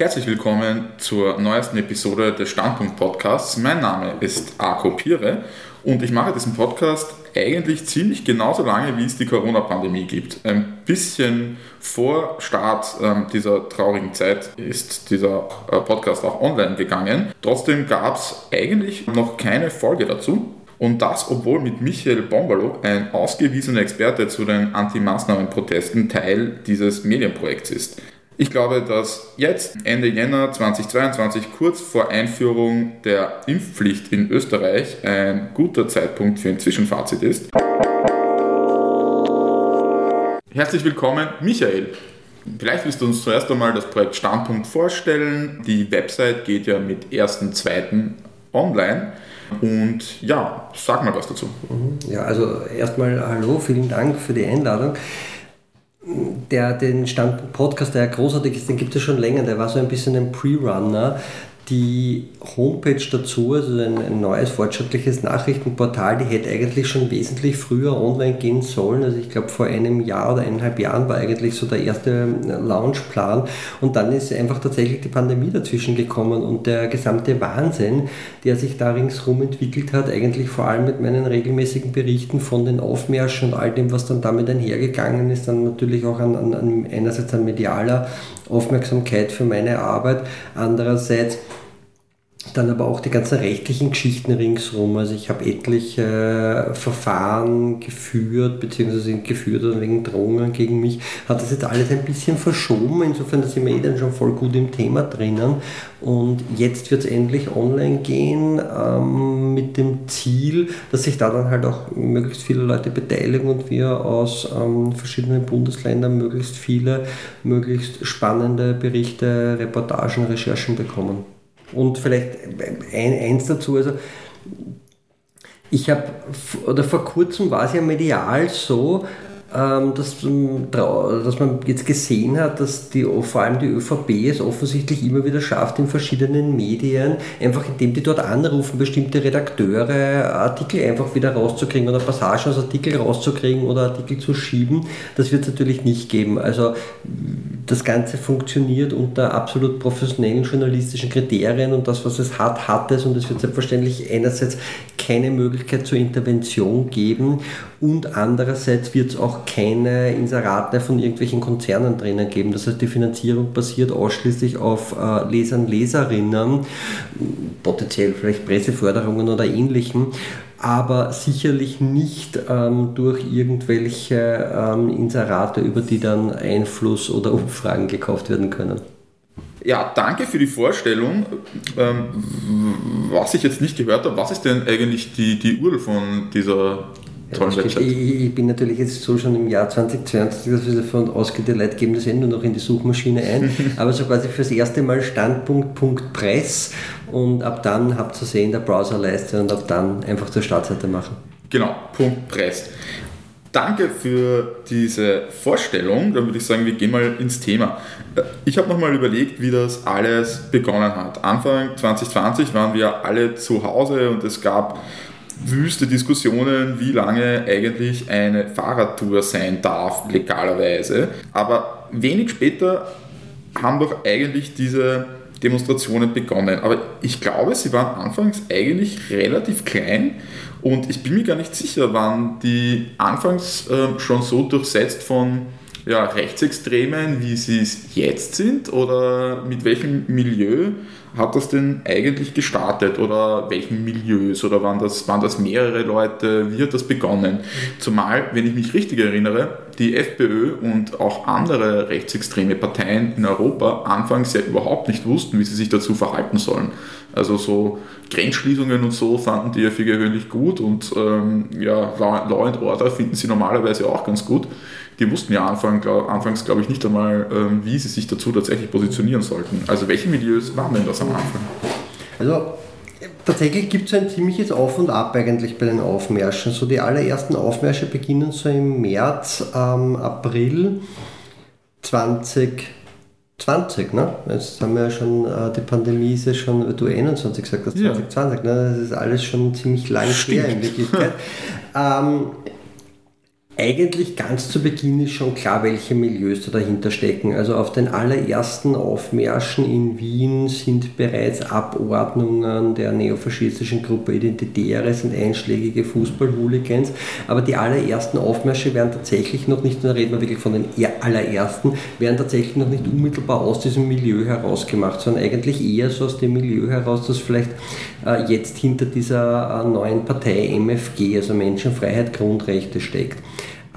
Herzlich willkommen zur neuesten Episode des Standpunkt Podcasts. Mein Name ist Arco Pire und ich mache diesen Podcast eigentlich ziemlich genauso lange, wie es die Corona-Pandemie gibt. Ein bisschen vor Start ähm, dieser traurigen Zeit ist dieser äh, Podcast auch online gegangen. Trotzdem gab es eigentlich noch keine Folge dazu. Und das, obwohl mit Michael Bombalo ein ausgewiesener Experte zu den Anti-Maßnahmen-Protesten Teil dieses Medienprojekts ist. Ich glaube, dass jetzt, Ende Jänner 2022, kurz vor Einführung der Impfpflicht in Österreich, ein guter Zeitpunkt für ein Zwischenfazit ist. Herzlich willkommen, Michael. Vielleicht willst du uns zuerst einmal das Projekt Standpunkt vorstellen. Die Website geht ja mit 1.2. online. Und ja, sag mal was dazu. Mhm. Ja, also erstmal hallo, vielen Dank für die Einladung der den Stand Podcast, der ja großartig ist, den gibt es schon länger, der war so ein bisschen ein Pre-Runner die Homepage dazu, also ein, ein, neues fortschrittliches Nachrichtenportal, die hätte eigentlich schon wesentlich früher online gehen sollen. Also ich glaube vor einem Jahr oder eineinhalb Jahren war eigentlich so der erste Launchplan und dann ist einfach tatsächlich die Pandemie dazwischen gekommen und der gesamte Wahnsinn, der sich da ringsherum entwickelt hat, eigentlich vor allem mit meinen regelmäßigen Berichten von den Aufmärschen und all dem, was dann damit einhergegangen ist, dann natürlich auch an, an, an einerseits an medialer Aufmerksamkeit für meine Arbeit, andererseits dann aber auch die ganzen rechtlichen Geschichten ringsherum. Also ich habe etliche äh, Verfahren geführt, beziehungsweise geführt oder wegen Drohungen gegen mich. Hat das jetzt alles ein bisschen verschoben. Insofern sind wir eh dann schon voll gut im Thema drinnen. Und jetzt wird es endlich online gehen ähm, mit dem Ziel, dass sich da dann halt auch möglichst viele Leute beteiligen und wir aus ähm, verschiedenen Bundesländern möglichst viele, möglichst spannende Berichte, Reportagen, Recherchen bekommen. Und vielleicht ein, eins dazu, also ich habe, oder vor kurzem war es ja medial so, dass, dass man jetzt gesehen hat, dass die, vor allem die ÖVP es offensichtlich immer wieder schafft, in verschiedenen Medien, einfach indem die dort anrufen, bestimmte Redakteure Artikel einfach wieder rauszukriegen oder Passagen aus Artikel rauszukriegen oder Artikel zu schieben. Das wird es natürlich nicht geben. Also das Ganze funktioniert unter absolut professionellen journalistischen Kriterien und das, was es hat, hat es und es wird selbstverständlich einerseits keine Möglichkeit zur Intervention geben und andererseits wird es auch keine Inserate von irgendwelchen Konzernen drinnen geben. Das heißt, die Finanzierung basiert ausschließlich auf äh, Lesern, Leserinnen, potenziell vielleicht Presseförderungen oder ähnlichem aber sicherlich nicht ähm, durch irgendwelche ähm, Inserate, über die dann Einfluss oder Umfragen gekauft werden können. Ja, danke für die Vorstellung. Ähm, was ich jetzt nicht gehört habe, was ist denn eigentlich die, die URL von dieser tollen ja, Website? Ich, ich, bin natürlich jetzt so schon im Jahr 2022, dass wir davon ausgehen, die Leute geben das eh nur noch in die Suchmaschine ein, aber so quasi fürs erste Mal Standpunkt.press und ab dann habt ihr sie in der Browserleiste und ab dann einfach zur Startseite machen. Genau, Punkt Press. Danke für diese Vorstellung. Dann würde ich sagen, wir gehen mal ins Thema. Ich habe nochmal überlegt, wie das alles begonnen hat. Anfang 2020 waren wir alle zu Hause und es gab wüste Diskussionen, wie lange eigentlich eine Fahrradtour sein darf, legalerweise. Aber wenig später haben doch eigentlich diese Demonstrationen begonnen. Aber ich glaube, sie waren anfangs eigentlich relativ klein und ich bin mir gar nicht sicher, waren die anfangs äh, schon so durchsetzt von ja, Rechtsextremen, wie sie es jetzt sind oder mit welchem Milieu hat das denn eigentlich gestartet oder welchen Milieus oder waren das, waren das mehrere Leute? Wie hat das begonnen? Zumal, wenn ich mich richtig erinnere, die FPÖ und auch andere rechtsextreme Parteien in Europa anfangs ja überhaupt nicht wussten, wie sie sich dazu verhalten sollen. Also so Grenzschließungen und so fanden die ja für gewöhnlich gut und ähm, ja, Law and Order finden sie normalerweise auch ganz gut die wussten ja Anfang, glaub, anfangs, glaube ich, nicht einmal, ähm, wie sie sich dazu tatsächlich positionieren sollten. Also welche Milieus waren denn das am Anfang? Also tatsächlich gibt es ein ziemliches Auf und Ab eigentlich bei den Aufmärschen. So die allerersten Aufmärsche beginnen so im März, ähm, April 2020, ne? Jetzt haben wir ja schon, äh, die Pandemie ist ja schon, du 21 gesagt hast, 2020, ja. ne? Das ist alles schon ziemlich lang her in Wirklichkeit. ähm, eigentlich ganz zu Beginn ist schon klar, welche Milieus da dahinter stecken. Also auf den allerersten Aufmärschen in Wien sind bereits Abordnungen der neofaschistischen Gruppe Identitäres und einschlägige Fußballhooligans. Aber die allerersten Aufmärsche werden tatsächlich noch nicht, da reden wir wirklich von den allerersten, werden tatsächlich noch nicht unmittelbar aus diesem Milieu herausgemacht, sondern eigentlich eher so aus dem Milieu heraus, das vielleicht äh, jetzt hinter dieser äh, neuen Partei MFG, also Menschenfreiheit, Grundrechte steckt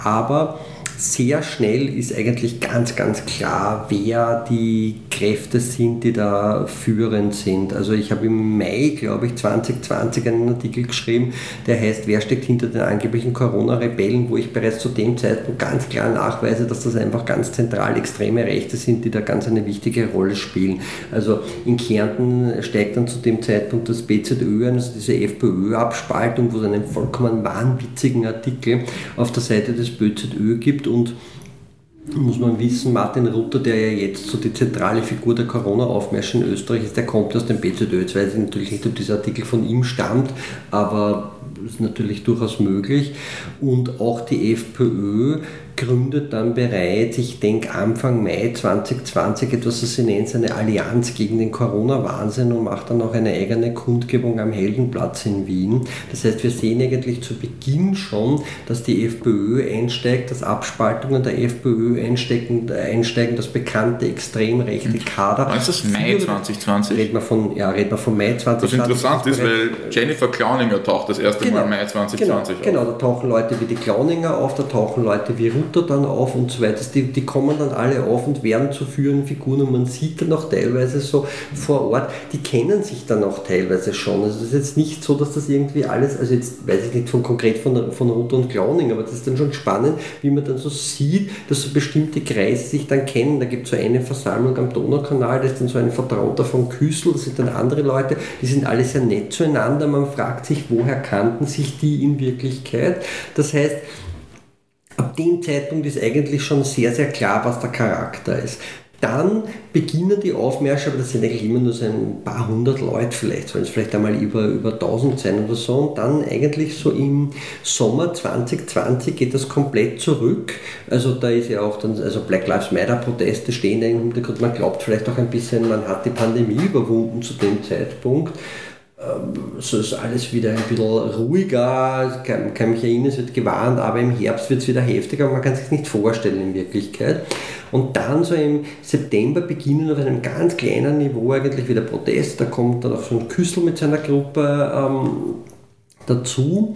aber sehr schnell ist eigentlich ganz, ganz klar, wer die Kräfte sind, die da führend sind. Also ich habe im Mai, glaube ich, 2020 einen Artikel geschrieben, der heißt, wer steckt hinter den angeblichen Corona-Rebellen, wo ich bereits zu dem Zeitpunkt ganz klar nachweise, dass das einfach ganz zentral extreme Rechte sind, die da ganz eine wichtige Rolle spielen. Also in Kärnten steigt dann zu dem Zeitpunkt das BZÖ, also diese FPÖ-Abspaltung, wo es einen vollkommen wahnwitzigen Artikel auf der Seite des BZÖ gibt und muss man wissen, Martin Rutter, der ja jetzt so die zentrale Figur der Corona-Aufmärsche in Österreich ist, der kommt aus dem BZÖ. Jetzt weiß ich natürlich nicht, ob dieser Artikel von ihm stammt, aber ist natürlich durchaus möglich. Und auch die FPÖ gründet dann bereits, ich denke Anfang Mai 2020, etwas, was sie nennt, eine Allianz gegen den Corona-Wahnsinn und macht dann auch eine eigene Kundgebung am Heldenplatz in Wien. Das heißt, wir sehen eigentlich zu Beginn schon, dass die FPÖ einsteigt, dass Abspaltungen der FPÖ einsteigen, einsteigen das bekannte extrem rechte Kader. Wann ist das Mai 2020? Reden wir von, ja, reden wir von Mai 2020. Was interessant ist, weil Jennifer Clowninger taucht das erste genau, Mal Mai 2020 genau, auf. Genau, da tauchen Leute wie die Clowninger auf, da tauchen Leute wie Ruth Luther dann auf und so weiter. Die, die kommen dann alle auf und werden zu führenden Figuren und man sieht dann auch teilweise so vor Ort, die kennen sich dann auch teilweise schon. Also es ist jetzt nicht so, dass das irgendwie alles, also jetzt weiß ich nicht von konkret von, von Ruther und Clowning, aber das ist dann schon spannend, wie man dann so sieht, dass so bestimmte Kreise sich dann kennen. Da gibt es so eine Versammlung am Donaukanal, da ist dann so ein Vertrauter von Küssel, das sind dann andere Leute, die sind alle sehr nett zueinander. Man fragt sich, woher kannten sich die in Wirklichkeit? Das heißt, ab dem Zeitpunkt ist eigentlich schon sehr, sehr klar, was der Charakter ist. Dann beginnen die Aufmärsche, aber das sind eigentlich immer nur so ein paar hundert Leute vielleicht, sollen es vielleicht einmal über, über 1000 sein oder so. Und dann eigentlich so im Sommer 2020 geht das komplett zurück. Also da ist ja auch dann, also Black Lives Matter Proteste stehen im Hintergrund. Man glaubt vielleicht auch ein bisschen, man hat die Pandemie überwunden zu dem Zeitpunkt. Ähm, so ist alles wieder ein bisschen ruhiger, kann, kann mich erinnern, es wird gewarnt, aber im Herbst wird es wieder heftiger, man kann sich nicht vorstellen in Wirklichkeit. Und dann so im September beginnen auf einem ganz kleinen Niveau eigentlich wieder Protest, da kommt dann auch so ein Küssel mit seiner Gruppe ähm, dazu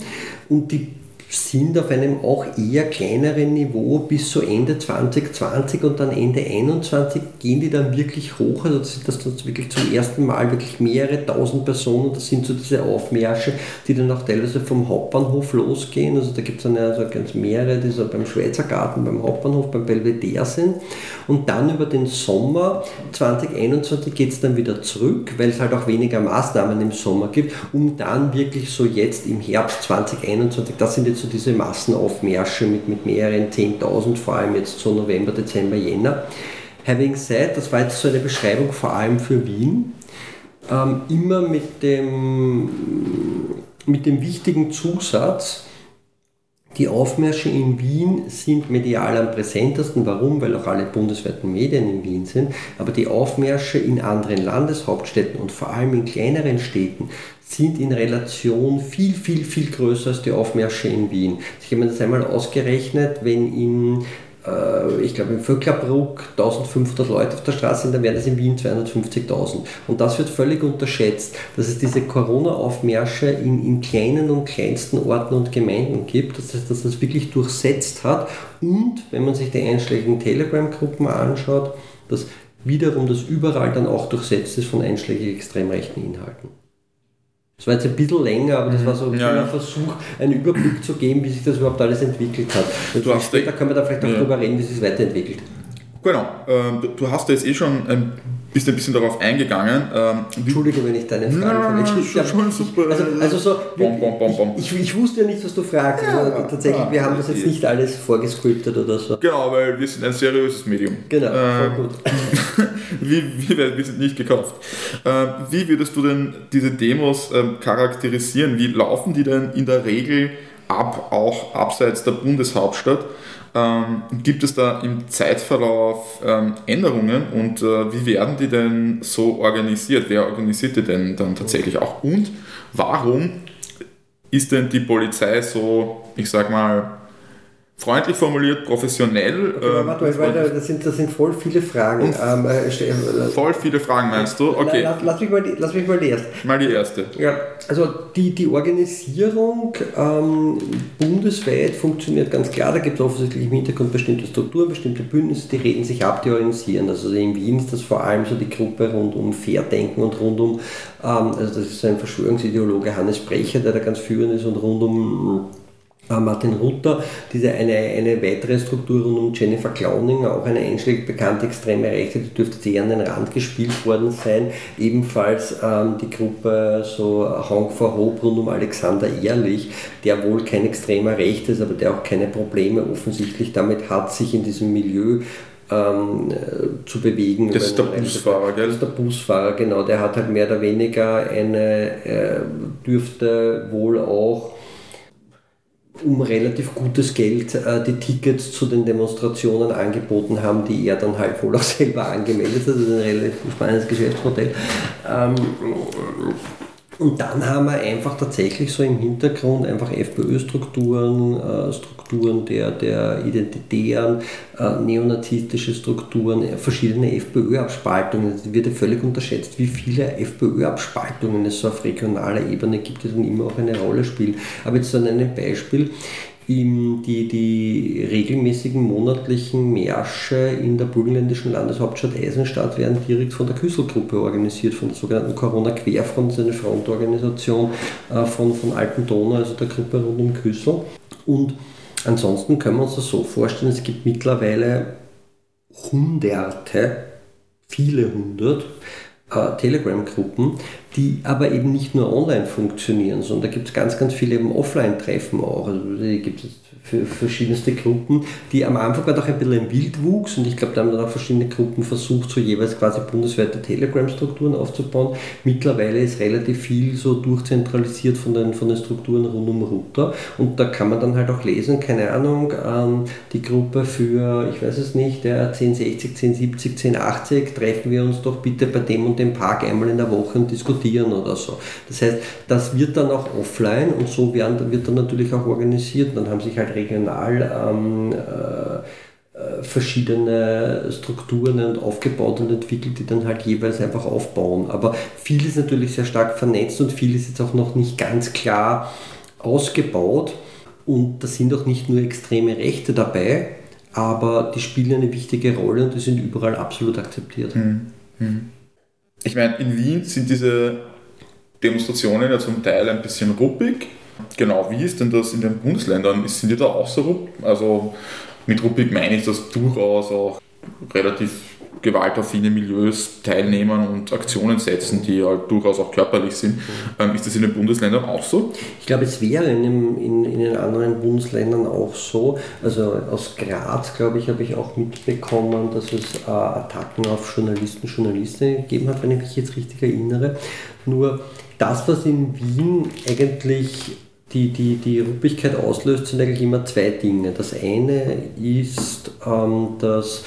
und die sind auf einem auch eher kleineren Niveau bis so Ende 2020 und dann Ende 2021 gehen die dann wirklich hoch. Also das sind das wirklich zum ersten Mal wirklich mehrere tausend Personen. Das sind so diese Aufmärsche, die dann auch teilweise vom Hauptbahnhof losgehen. Also da gibt es dann also ganz mehrere, die so beim Schweizer Garten, beim Hauptbahnhof, beim Belvedere sind. Und dann über den Sommer 2021 geht es dann wieder zurück, weil es halt auch weniger Maßnahmen im Sommer gibt, um dann wirklich so jetzt im Herbst 2021, das sind jetzt so diese Massenaufmärsche mit, mit mehreren 10.000, vor allem jetzt so November, Dezember, Jänner. Having said, das war jetzt so eine Beschreibung vor allem für Wien, ähm, immer mit dem, mit dem wichtigen Zusatz, die Aufmärsche in Wien sind medial am präsentesten. Warum? Weil auch alle bundesweiten Medien in Wien sind. Aber die Aufmärsche in anderen Landeshauptstädten und vor allem in kleineren Städten sind in Relation viel, viel, viel größer als die Aufmärsche in Wien. Ich habe mir das einmal ausgerechnet, wenn in ich glaube, im Vöcklerbruck 1500 Leute auf der Straße sind, dann wären es in Wien 250.000. Und das wird völlig unterschätzt, dass es diese Corona-Aufmärsche in, in kleinen und kleinsten Orten und Gemeinden gibt, das heißt, dass das wirklich durchsetzt hat. Und wenn man sich die einschlägigen Telegram-Gruppen anschaut, dass wiederum das überall dann auch durchsetzt ist von einschlägigen extrem rechten Inhalten. Das war jetzt ein bisschen länger, aber das war so ein ja, ja. Versuch, einen Überblick zu geben, wie sich das überhaupt alles entwickelt hat. Und du später können wir da vielleicht auch ja. drüber reden, wie sich es weiterentwickelt. Genau, ähm, du hast jetzt eh schon ein bist ein bisschen darauf eingegangen. Ähm, Entschuldige, wenn ich deine Fragen ja, schon, super. Also, also so, bom, bom, bom, ich, ich, wusste ja nicht, was du fragst. Ja, also, tatsächlich, ja, wir haben das jetzt nicht alles vorgescriptet oder so. Genau, weil wir sind ein seriöses Medium. Genau, voll ähm, gut. wie, wie, wir sind nicht gekauft. Ähm, wie würdest du denn diese Demos ähm, charakterisieren? Wie laufen die denn in der Regel ab, auch abseits der Bundeshauptstadt. Ähm, gibt es da im Zeitverlauf ähm, Änderungen und äh, wie werden die denn so organisiert? Wer organisiert die denn dann tatsächlich auch? Und warum ist denn die Polizei so, ich sag mal, freundlich formuliert, professionell. Okay, ähm, warte, warte, das, sind, das sind voll viele Fragen. Ähm, äh, äh, voll viele Fragen meinst du? Okay. Lass, lass, mich, mal die, lass mich mal die erste. Mal die erste. Ja, also die, die Organisierung ähm, bundesweit funktioniert ganz klar. Da gibt es offensichtlich im Hintergrund bestimmte Strukturen, bestimmte Bündnisse, die reden sich ab, die organisieren. Also in Wien ist das vor allem so die Gruppe rund um Fairdenken und rund um, ähm, also das ist ein Verschwörungsideologe Hannes Brecher, der da ganz führend ist und rund um Martin Rutter, diese eine, eine weitere Struktur rund um Jennifer Clowning, auch eine einschlägig bekannte extreme Rechte, die dürfte sehr an den Rand gespielt worden sein. Ebenfalls ähm, die Gruppe so Honk for Hope rund um Alexander Ehrlich, der wohl kein extremer Recht ist, aber der auch keine Probleme offensichtlich damit hat, sich in diesem Milieu ähm, zu bewegen. Das ist der Busfahrer, gell? Das ist der Busfahrer, genau. Der hat halt mehr oder weniger eine, äh, dürfte wohl auch um relativ gutes Geld äh, die Tickets zu den Demonstrationen angeboten haben, die er dann halt wohl auch selber angemeldet hat. Das ist ein relativ spannendes Geschäftsmodell. Ähm, und dann haben wir einfach tatsächlich so im Hintergrund einfach FPÖ-Strukturen, äh, Strukturen der, der identitären, äh, neonazistische Strukturen, äh, verschiedene FPÖ-Abspaltungen. Es wird ja völlig unterschätzt, wie viele FPÖ-Abspaltungen es so auf regionaler Ebene gibt, die dann immer auch eine Rolle spielen. Aber jetzt an einem Beispiel die, die regelmäßigen monatlichen Märsche in der burgenländischen Landeshauptstadt Eisenstadt werden direkt von der Küsselgruppe organisiert, von der sogenannten Corona-Querfront, das ist eine Frontorganisation äh, von, von Alten Donau, also der Gruppe rund um Küssel. Und ansonsten können wir uns das so vorstellen, es gibt mittlerweile Hunderte, viele hundert äh, Telegram-Gruppen, die aber eben nicht nur online funktionieren, sondern da gibt es ganz, ganz viele eben Offline-Treffen auch. Also gibt es für verschiedenste Gruppen, die am Anfang war doch ein bisschen ein Wildwuchs und ich glaube, da haben dann auch verschiedene Gruppen versucht, so jeweils quasi bundesweite Telegram-Strukturen aufzubauen. Mittlerweile ist relativ viel so durchzentralisiert von den, von den Strukturen rund um Router und da kann man dann halt auch lesen, keine Ahnung, ähm, die Gruppe für, ich weiß es nicht, der 1060, 1070, 1080, treffen wir uns doch bitte bei dem und dem Park einmal in der Woche und diskutieren oder so. Das heißt, das wird dann auch offline und so werden, wird dann natürlich auch organisiert. Dann haben sich halt regional ähm, äh, äh, verschiedene Strukturen aufgebaut und entwickelt, die dann halt jeweils einfach aufbauen. Aber viel ist natürlich sehr stark vernetzt und viel ist jetzt auch noch nicht ganz klar ausgebaut. Und da sind auch nicht nur extreme Rechte dabei, aber die spielen eine wichtige Rolle und die sind überall absolut akzeptiert. Hm, hm. Ich meine, in Wien sind diese Demonstrationen ja zum Teil ein bisschen ruppig, Genau, wie ist denn das in den Bundesländern? Sind die da auch so ruppig? Also mit ruppig meine ich, dass durchaus auch relativ gewaltaffine Milieus teilnehmen und Aktionen setzen, die halt durchaus auch körperlich sind. Ähm, ist das in den Bundesländern auch so? Ich glaube, es wäre in, dem, in, in, den anderen Bundesländern auch so. Also aus Graz, glaube ich, habe ich auch mitbekommen, dass es äh, Attacken auf Journalisten, Journalistinnen gegeben hat, wenn ich mich jetzt richtig erinnere. Nur das, was in Wien eigentlich die, die, die Ruppigkeit auslöst, sind eigentlich immer zwei Dinge. Das eine ist, ähm, dass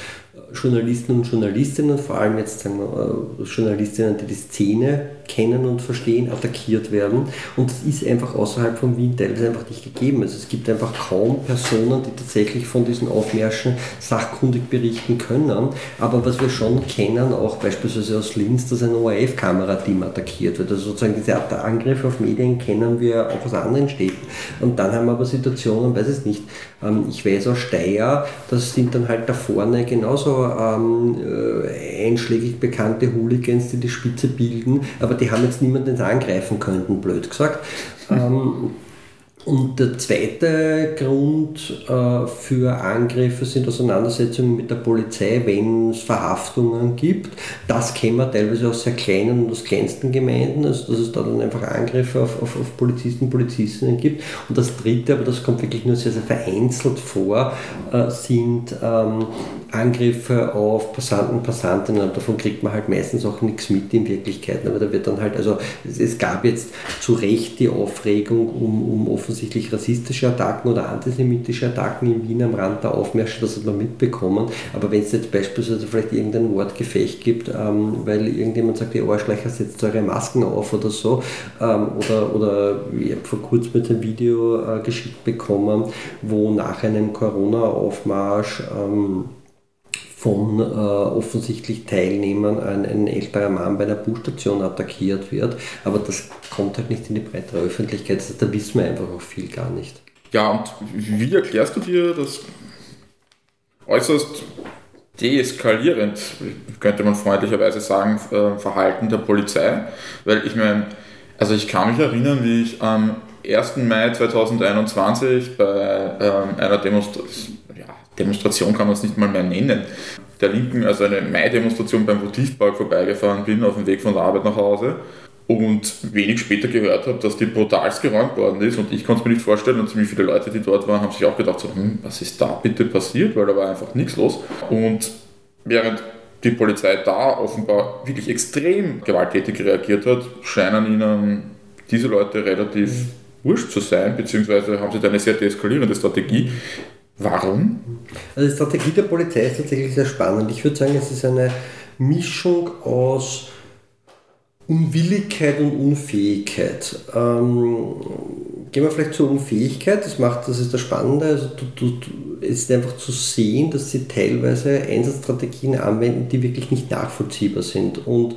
Journalisten und Journalistinnen, vor allem jetzt sagen wir, äh, Journalistinnen, die die Szene kennen und verstehen, attackiert werden. Und das ist einfach außerhalb von Wien teilweise einfach nicht gegeben. Also es gibt einfach kaum Personen, die tatsächlich von diesen Aufmärschen sachkundig berichten können. Aber was wir schon kennen, auch beispielsweise aus Linz, dass ein ORF-Kamerateam attackiert wird. Also sozusagen diese Angriffe auf Medien kennen wir auch aus anderen Städten. Und dann haben wir aber Situationen, weiß es nicht, ähm, ich weiß aus Steyr, das sind dann halt da vorne genauso ähm, äh, einschlägig bekannte Hooligans, die die Spitze bilden, aber die haben jetzt niemanden angreifen können, blöd gesagt. Ähm, und der zweite Grund äh, für Angriffe sind Auseinandersetzungen mit der Polizei, wenn es Verhaftungen gibt. Das kennen wir teilweise aus sehr kleinen und aus kleinsten Gemeinden, also dass es da dann einfach Angriffe auf, auf, auf Polizisten und Polizistinnen gibt. Und das dritte, aber das kommt wirklich nur sehr, sehr vereinzelt vor, äh, sind ähm, Angriffe auf Passanten, Passantinnen, davon kriegt man halt meistens auch nichts mit in Wirklichkeit. Aber da wird dann halt, also es, es gab jetzt zu Recht die Aufregung um, um offensichtlich rassistische Attacken oder antisemitische Attacken in Wien am Rand der Aufmärsche, das hat man mitbekommen. Aber wenn es jetzt beispielsweise vielleicht irgendein Wortgefecht gibt, ähm, weil irgendjemand sagt, die Arschlöcher setzt eure Masken auf oder so, ähm, oder, oder ich habe vor kurzem mit ein Video äh, geschickt bekommen, wo nach einem Corona-Aufmarsch ähm, von äh, offensichtlich Teilnehmern ein, ein, älterer Mann bei einer Busstation attackiert wird. Aber das kommt halt nicht in die breitere Öffentlichkeit. Also da wissen wir einfach auch viel gar nicht. Ja, und wie erklärst du dir das äußerst deeskalierend, könnte man freundlicherweise sagen, äh, Verhalten der Polizei? Weil ich meine, also ich kann mich erinnern, wie ich am 1. Mai 2021 bei ähm, einer Demonstration Demonstration kann man es nicht mal mehr nennen, der Linken, also eine Mai-Demonstration beim Votivpark vorbeigefahren bin, auf dem Weg von der Arbeit nach Hause und wenig später gehört habe, dass die brutalst geräumt worden ist und ich konnte es mir nicht vorstellen und ziemlich viele Leute, die dort waren, haben sich auch gedacht, so, hm, was ist da bitte passiert, weil da war einfach nichts los. Und während die Polizei da offenbar wirklich extrem gewalttätig reagiert hat, scheinen ihnen diese Leute relativ wurscht zu sein, beziehungsweise haben sie da eine sehr deeskalierende Strategie. Warum? Also die Strategie der Polizei ist tatsächlich sehr spannend. Ich würde sagen, es ist eine Mischung aus Unwilligkeit und Unfähigkeit. Ähm, gehen wir vielleicht zur Unfähigkeit, das macht, das ist das Spannende. Also es ist einfach zu sehen, dass sie teilweise Einsatzstrategien anwenden, die wirklich nicht nachvollziehbar sind. Und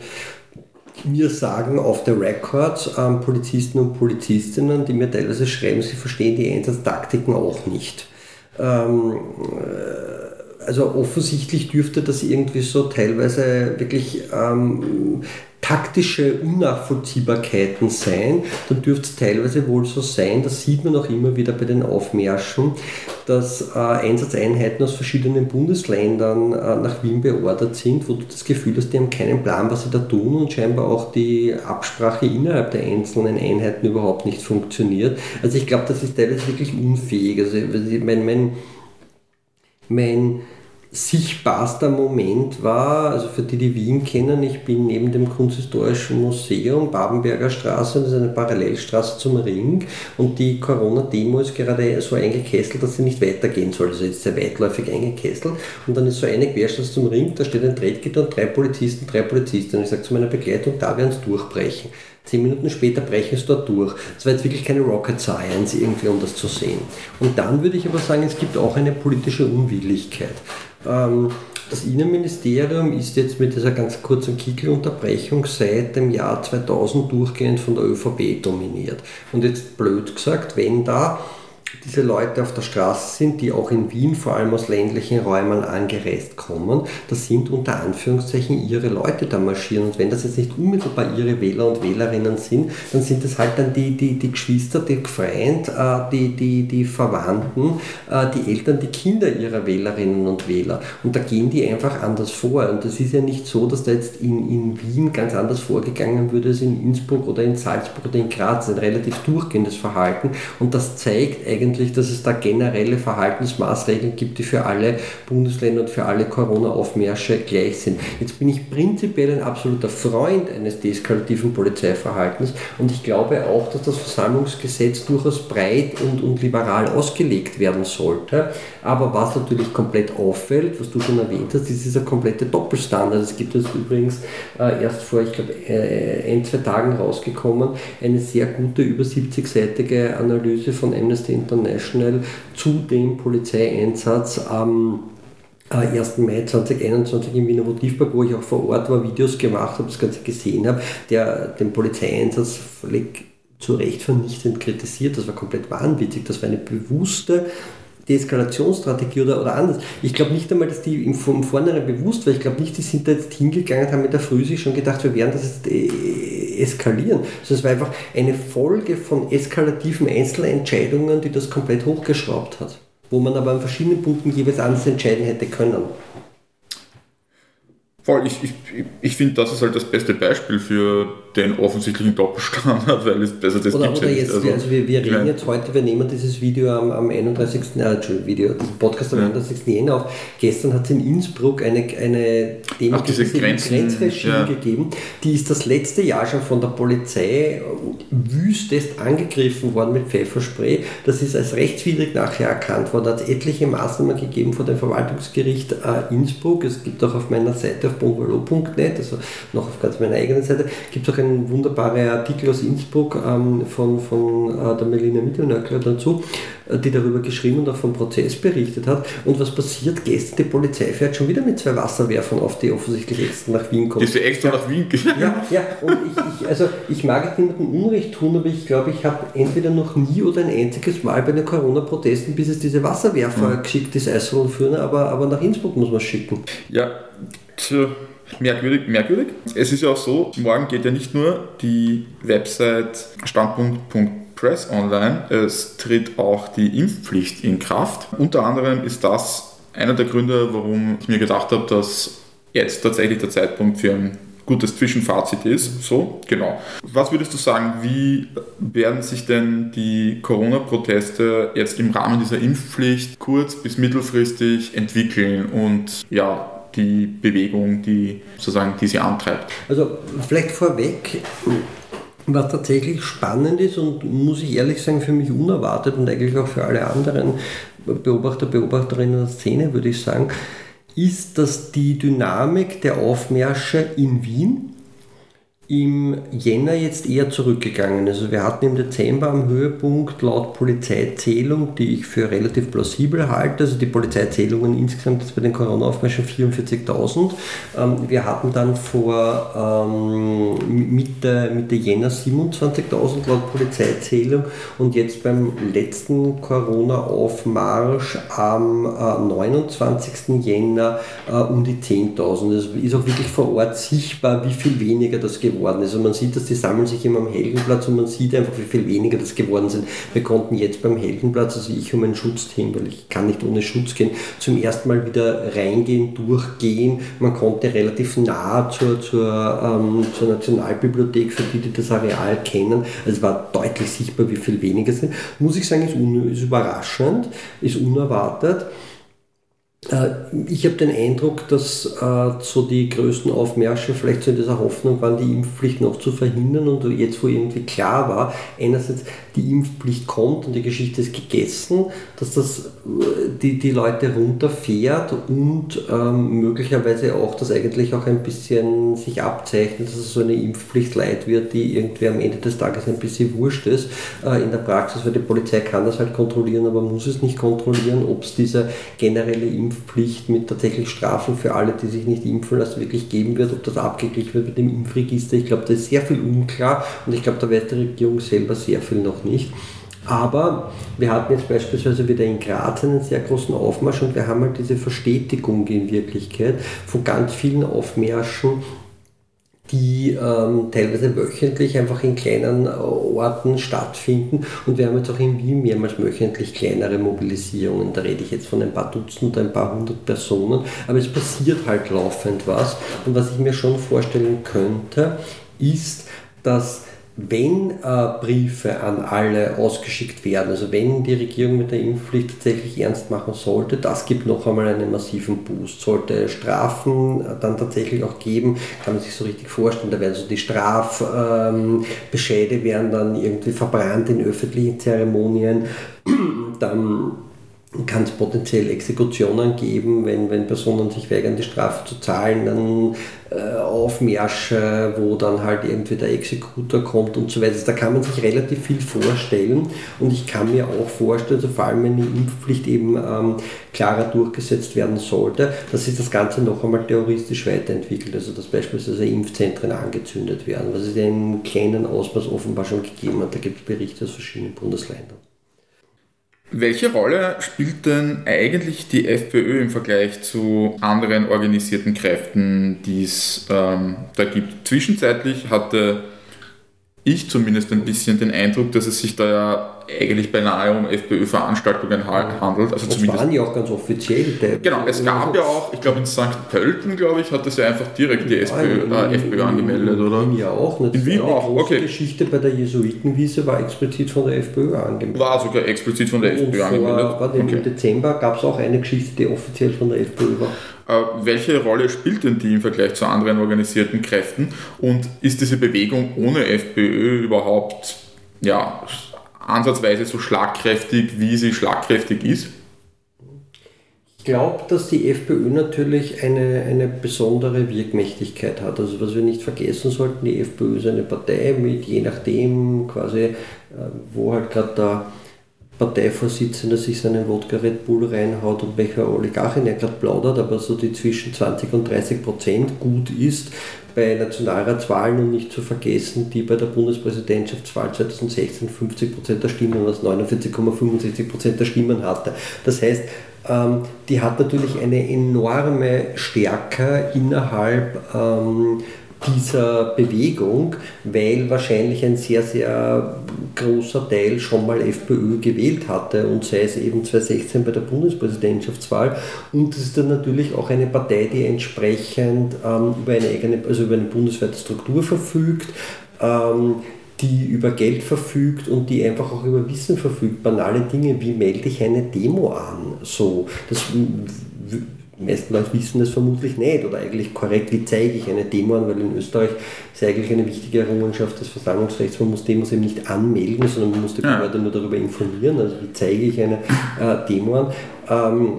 mir sagen auf der Record ähm, Polizisten und Polizistinnen, die mir teilweise schreiben, sie verstehen die Einsatztaktiken auch nicht. Ähm, äh, also offensichtlich dürfte das irgendwie so teilweise wirklich ähm, taktische Unnachvollziehbarkeiten sein, dann dürfte es teilweise wohl so sein, das sieht man auch immer wieder bei den Aufmärschen, dass äh, Einsatzeinheiten aus verschiedenen Bundesländern äh, nach Wien beordert sind, wo du das Gefühl hast, die haben keinen Plan, was sie da tun und scheinbar auch die Absprache innerhalb der einzelnen Einheiten überhaupt nicht funktioniert. Also ich glaube, das ist teilweise wirklich unfähig. Also mein, mein, mein sichtbarster Moment war, also für die, die Wien kennen, ich bin neben dem Kunsthistorischen Museum, Babenberger Straße, das ist eine Parallelstraße zum Ring und die Corona-Demo ist gerade so eingekesselt, dass sie nicht weitergehen soll, also jetzt sehr weitläufig eingekesselt und dann ist so eine Querstraße zum Ring, da steht ein Trettgitter und drei Polizisten, drei Polizistinnen. Ich sage zu meiner Begleitung, da werden es durchbrechen. Zehn Minuten später brechen es dort durch. Es war jetzt wirklich keine Rocket Science irgendwie, um das zu sehen. Und dann würde ich aber sagen, es gibt auch eine politische Unwilligkeit. Ähm, das Innenministerium ist jetzt mit dieser ganz kurzen Kickelunterbrechung seit dem Jahr 2000 durchgehend von der ÖVP dominiert. Und jetzt blöd gesagt, wenn da diese Leute auf der Straße sind, die auch in Wien vor allem aus ländlichen Räumen angereist kommen, das sind unter Anführungszeichen ihre Leute da marschieren. Und wenn das jetzt nicht unmittelbar ihre Wähler und Wählerinnen sind, dann sind das halt dann die, die, die Geschwister, die Freund, äh, die, die, die Verwandten, äh, die Eltern, die Kinder ihrer Wählerinnen und Wähler. Und da gehen die einfach anders vor. Und das ist ja nicht so, dass da jetzt in, in Wien ganz anders vorgegangen würde als in Innsbruck oder in Salzburg oder in Graz. Ein relativ durchgehendes Verhalten. Und das zeigt eigentlich, eigentlich, dass es da generelle Verhaltensmaßregeln gibt, die für alle Bundesländer und für alle Corona-Aufmärsche gleich sind. Jetzt bin ich prinzipiell ein absoluter Freund eines deeskalativen Polizeiverhaltens und ich glaube auch, dass das Versammlungsgesetz durchaus breit und, und liberal ausgelegt werden sollte. Aber was natürlich komplett auffällt, was du schon erwähnt hast, ist dieser komplette Doppelstandard. Es gibt jetzt übrigens äh, erst vor, ich glaube, äh, ein, zwei Tagen rausgekommen, eine sehr gute über 70-seitige Analyse von Amnesty International zu dem Polizeieinsatz am 1. Äh, Mai 2021 im Wiener Motivpark, wo ich auch vor Ort war, Videos gemacht habe, das Ganze gesehen habe, der den Polizeieinsatz völlig zu Recht vernichtend kritisiert. Das war komplett wahnwitzig. Das war eine bewusste Deeskalationsstrategie oder, oder anders. Ich glaube nicht einmal, dass die von vornherein bewusst war. Ich glaube nicht, die sind da jetzt hingegangen und haben mit der Früh sich schon gedacht, wir werden das jetzt äh, eskalieren. Also es war einfach eine Folge von eskalativen Einzelentscheidungen, die das komplett hochgeschraubt hat. Wo man aber an verschiedenen Punkten jeweils anders entscheiden hätte können. Voll, ich, ich, ich finde, das ist halt das beste Beispiel für den offensichtlichen Doppelstandard, weil es besser das oder, gibt oder ja jetzt, nicht. also, wir, wir reden mein, jetzt heute, wir nehmen dieses Video am, am 31. Äh, Video, diesen Podcast am Ja. 31. Jänner auf. Gestern hat es in Innsbruck eine, eine Demo Ach, diese Grenzen, Grenzregime ja. gegeben. Die ist das letzte Jahr schon von der Polizei wüstest angegriffen worden mit Pfefferspray. Das ist als rechtswidrig nachher erkannt worden. Da hat es etliche Maßnahmen gegeben von dem Verwaltungsgericht äh, Innsbruck. Es gibt auch auf meiner Seite auf bungalow.net, also noch auf ganz meiner eigenen Seite, gibt es auch einen wunderbaren Artikel aus Innsbruck ähm, von, von äh, der Melina Mittelnöckler dazu, äh, die darüber geschrieben und auch vom Prozess berichtet hat. Und was passiert? Gestern die Polizei fährt schon wieder mit zwei Wasserwerfern auf, die offensichtlich extra nach Wien kommen. die ja extra nach Wien gegangen. Ja, ja, und ich, ich, also ich mag jetzt niemandem Unrecht tun, aber ich glaube, ich habe entweder noch nie oder ein einziges Mal bei den Corona-Protesten, bis es diese Wasserwerfer geschickt ist, Eisroll führen, aber, aber nach Innsbruck muss man schicken. Ja, tja, merkwürdig, merkwürdig. Es ist ja auch so, morgen geht ja nicht nur die Website standpunkt.press online, es tritt auch die Impfpflicht in Kraft. Unter anderem ist das einer der Gründe, warum ich mir gedacht habe, dass jetzt tatsächlich der Zeitpunkt für ein gutes Zwischenfazit ist. So, genau. Was würdest du sagen, wie werden sich denn die Corona-Proteste jetzt im Rahmen dieser Impfpflicht kurz- bis mittelfristig entwickeln und ja, die Bewegung, die sozusagen die sie antreibt? Also vielleicht vorweg, was tatsächlich spannend ist und muss ich ehrlich sagen, für mich unerwartet und eigentlich auch für alle anderen Beobachter, Beobachterinnen der Szene, würde ich sagen, ist, dass die Dynamik der Aufmärsche in Wien im Jänner jetzt eher zurückgegangen. Also wir hatten im Dezember am Höhepunkt laut Polizeizählung, die ich für relativ plausibel halte, also die Polizeizählungen insgesamt jetzt bei den Corona-Aufmärschen 44.000. Ähm, wir hatten dann vor ähm, Mitte, Mitte Jänner 27.000 laut Polizeizählung und jetzt beim letzten Corona-Aufmarsch am äh, 29. Jänner äh, um die 10.000. Es ist auch wirklich vor Ort sichtbar, wie viel weniger das geworden ist. Und man sieht, dass die sammeln sich immer am Heldenplatz und man sieht einfach, wie viel weniger das geworden sind. Wir konnten jetzt beim Heldenplatz, also ich um ein Schutzteam, weil ich kann nicht ohne Schutz gehen, zum ersten Mal wieder reingehen, durchgehen. Man konnte relativ nah zur, zur, ähm, zur Nationalbibliothek, für die, die das Areal kennen. Also es war deutlich sichtbar, wie viel weniger sind. Muss ich sagen, ist, ist überraschend, ist unerwartet. Äh, Ich habe den Eindruck, dass äh, so die größten Aufmärsche vielleicht so in dieser Hoffnung waren, die Impfpflicht noch zu verhindern und jetzt, wo irgendwie klar war, einerseits die Impfpflicht kommt und die Geschichte ist gegessen, dass das äh, die, die Leute runterfährt und ähm, möglicherweise auch, dass eigentlich auch ein bisschen sich abzeichnet, dass es so eine Impfpflicht leid wird, die irgendwie am Ende des Tages ein bisschen wurscht ist. In der Praxis, weil die Polizei kann das halt kontrollieren, aber muss es nicht kontrollieren, ob es diese generelle Impfpflicht mit tatsächlich Strafen für alle, die sich nicht impfen lassen, wirklich geben wird, ob das abgeglichen wird mit dem Impfregister. Ich glaube, da ist sehr viel unklar und ich glaube, da weiß die Regierung selber sehr viel noch nicht. Aber wir hatten jetzt beispielsweise wieder in Graz einen sehr großen Aufmarsch und wir haben halt diese Verstetigung in Wirklichkeit von ganz vielen Aufmärschen, die ähm, teilweise wöchentlich einfach in kleinen äh, Orten stattfinden. Und wir haben jetzt auch in Wien mehrmals wöchentlich kleinere Mobilisierungen. Da rede ich jetzt von ein paar Dutzend oder ein paar hundert Personen. Aber es passiert halt laufend was. Und was ich mir schon vorstellen könnte, ist, dass wenn äh, Briefe an alle ausgeschickt werden, also wenn die Regierung mit der Impfpflicht tatsächlich ernst machen sollte, das gibt noch einmal einen massiven Boost. Sollte Strafen äh, dann tatsächlich auch geben, kann man sich so richtig vorstellen, da werden so die Strafbescheide ähm, werden dann irgendwie verbrannt in öffentlichen Zeremonien, dann kann es potenziell Exekutionen geben, wenn, wenn Personen sich weigern, die Strafe zu zahlen, dann äh, Aufmärsche, wo dann halt irgendwie der Exekutor kommt und so weiter. Also da kann man sich relativ viel vorstellen und ich kann mir auch vorstellen, also vor allem wenn die Impfpflicht eben ähm, klarer durchgesetzt werden sollte, dass sich das Ganze noch einmal terroristisch weiterentwickelt, also dass beispielsweise Impfzentren angezündet werden, was es im kleinen Ausmaß offenbar schon gegeben hat. Da gibt es Berichte aus verschiedenen Bundesländern. Welche Rolle spielt denn eigentlich die FPÖ im Vergleich zu anderen organisierten Kräften, die es ähm, da gibt? Zwischenzeitlich hatte ich zumindest ein bisschen den Eindruck, dass es sich da ja eigentlich beinahe um FPÖ-Veranstaltungen handelt. Also das zumindest waren ja auch ganz offiziell. genau, es gab ja auch, ich glaube in St. Pölten, glaube ich, hat das ja einfach direkt die SPÖ, in, äh, FPÖ angemeldet, in, oder? In Wien ja auch. Das in Wien eine auch, große okay. Geschichte bei der Jesuitenwiese war explizit von der FPÖ angemeldet. War sogar explizit von der FPÖ vor, angemeldet. warte, Okay. Im Dezember gab es auch eine Geschichte, die offiziell von der FPÖ war. Äh, welche Rolle spielt denn die im Vergleich zu anderen organisierten Kräften? Und ist diese Bewegung ohne FPÖ überhaupt ja, ansatzweise so schlagkräftig, wie sie schlagkräftig ist? Ich glaube, dass die FPÖ natürlich eine, eine besondere Wirkmächtigkeit hat. Also was wir nicht vergessen sollten, die FPÖ ist eine Partei mit je nachdem quasi, äh, wo halt gerade der Parteivorsitzende sich seinen Wodka Red Bull reinhaut und welcher Oligarchin er gerade plaudert, aber so die zwischen 20 und 30 Prozent gut ist bei Nationalratswahlen und nicht zu vergessen, die bei der Bundespräsidentschaftswahl 2016 50 Prozent der Stimmen, was 49,65 Prozent der Stimmen hatte. Das heißt, ähm, die hat natürlich eine enorme Stärke innerhalb ähm, dieser Bewegung, weil wahrscheinlich ein sehr, sehr großer Teil schon mal FPÖ gewählt hatte und sei es eben 2016 bei der Bundespräsidentschaftswahl. Und es ist dann natürlich auch eine Partei, die entsprechend ähm, über, eine eigene, also über eine bundesweite Struktur verfügt. Ähm, die über Geld verfügt und die einfach auch über Wissen verfügt. Banale Dinge wie melde ich eine Demo an. So, das die meisten Leute wissen das vermutlich nicht. Oder eigentlich korrekt, wie zeige ich eine Demo an, weil in Österreich ist eigentlich eine wichtige Errungenschaft des Versammlungsrechts, man muss Demos eben nicht anmelden, sondern man muss die Behörde nur darüber informieren, also wie zeige ich eine äh, Demo an. Ähm,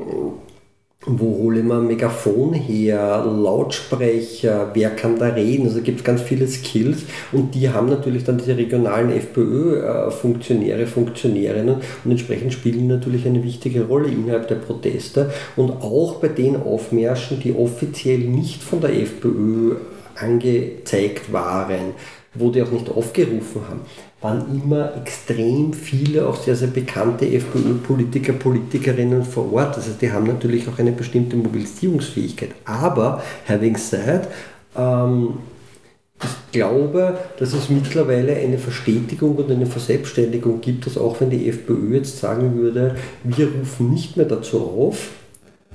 wo hole ein Megafon her, Lautsprecher, wer kann da reden? Also gibt es ganz viele Skills. Und die haben natürlich dann diese regionalen FPÖ-Funktionäre, Funktionärinnen. Und entsprechend spielen natürlich eine wichtige Rolle innerhalb der Proteste. Und auch bei den Aufmärschen, die offiziell nicht von der FPÖ angezeigt waren, wo die auch nicht aufgerufen haben, waren immer extrem viele, auch sehr, sehr bekannte FPÖ-Politiker, Politikerinnen vor Ort. Das heißt, die haben natürlich auch eine bestimmte Mobilisierungsfähigkeit. Aber, having said, ähm, ich glaube, dass es mittlerweile eine Verstetigung und eine Verselbstständigung gibt, dass auch wenn die FPÖ jetzt sagen würde, wir rufen nicht mehr dazu auf,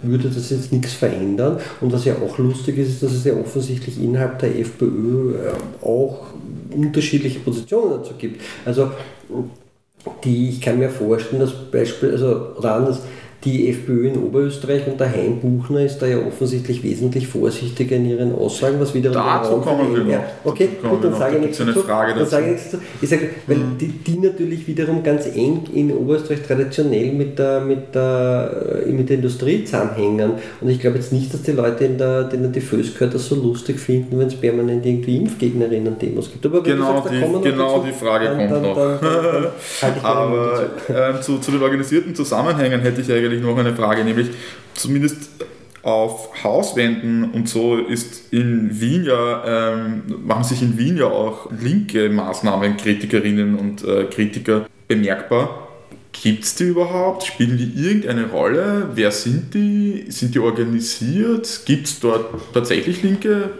würde das jetzt nichts verändern. Und was ja auch lustig ist, ist, dass es ja offensichtlich innerhalb der FPÖ auch unterschiedliche Positionen dazu gibt. Also die, ich kann mir vorstellen, dass Beispiel, also oder anders, die FPÖ in Oberösterreich und der Hein Buchner ist da ja offensichtlich wesentlich vorsichtiger in ihren Aussagen, was wiederum Dazu kommen wir noch. Okay, gut, dann sage ich nichts dazu. Frage Dann dazu. sage ich nichts dazu. Ich sage, weil Mhm. die, die natürlich wiederum ganz eng in Oberösterreich traditionell mit der, mit der, äh, mit der Industrie zusammenhängen. Und ich glaube jetzt nicht, dass die Leute, in der, denen die gehört, das so lustig finden, wenn es permanent irgendwie Impfgegnerinnen-Demos gibt. Aber Genau, sagst, die- genau dazu, die Frage dann, kommt dann, noch. Dann, Aber ähm, zu, zu den organisierten Zusammenhängen hätte ich eigentlich noch eine Frage, nämlich zumindest auf Hauswänden und so ist in Wien ja, ähm, machen sich in Wien ja auch linke Maßnahmen, Kritikerinnen und äh, Kritiker bemerkbar. Gibt es die überhaupt? Spielen die irgendeine Rolle? Wer sind die? Sind die organisiert? Gibt es dort tatsächlich Linke?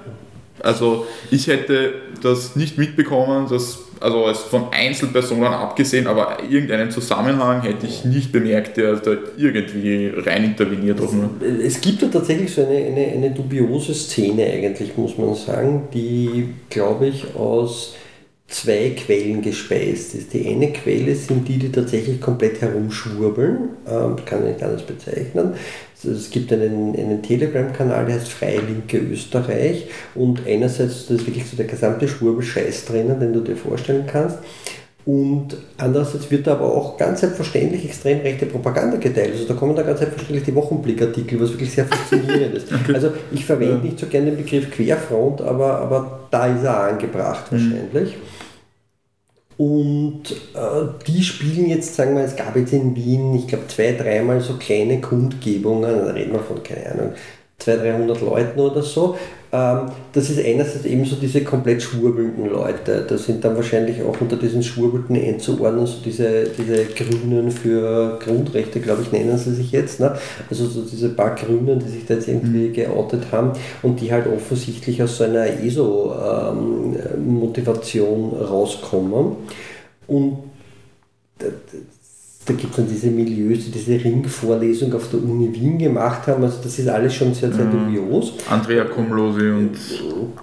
Also ich hätte das nicht mitbekommen, dass, also von Einzelpersonen abgesehen, aber irgendeinen Zusammenhang hätte ich nicht bemerkt, der da irgendwie rein interveniert. Auch nur. Es gibt da tatsächlich so eine, eine, eine dubiose Szene eigentlich, muss man sagen, die, glaube ich, aus zwei Quellen gespeist ist. Die eine Quelle sind die, die tatsächlich komplett herumschwurbeln, ähm, kann ich nicht anders bezeichnen. Es gibt einen, einen Telegram-Kanal, der heißt Freie Linke Österreich und einerseits da ist wirklich so der gesamte Schwurbelscheiß drinnen, den du dir vorstellen kannst. Und andererseits wird da aber auch ganz selbstverständlich extrem rechte Propaganda geteilt. Also da kommen da ganz selbstverständlich die Wochenblickartikel, was wirklich sehr faszinierend ist. Also ich verwende nicht so gerne den Begriff Querfront, aber, aber da ist er angebracht wahrscheinlich. Und äh, die spielen jetzt, sagen wir, es gab jetzt in Wien, ich glaube, zwei, dreimal so kleine Kundgebungen, da reden wir von, keine Ahnung, 200, 300 Leuten oder so. Ähm, das ist einerseits eben so diese komplett schwurbelnden Leute. Da sind dann wahrscheinlich auch unter diesen Schwurbelten einzuordnen, so diese, diese Grünen für Grundrechte, glaube ich, nennen sie sich jetzt. Ne? Also so diese paar Grünen, die sich da jetzt irgendwie geoutet haben und die halt offensichtlich aus so einer ESO-Motivation rauskommen. Und da gibt es dann diese Milieus, die diese Ringvorlesung auf der Uni Wien gemacht haben. Also das ist alles schon sehr, sehr mhm. dubios. Andrea Kumlosi und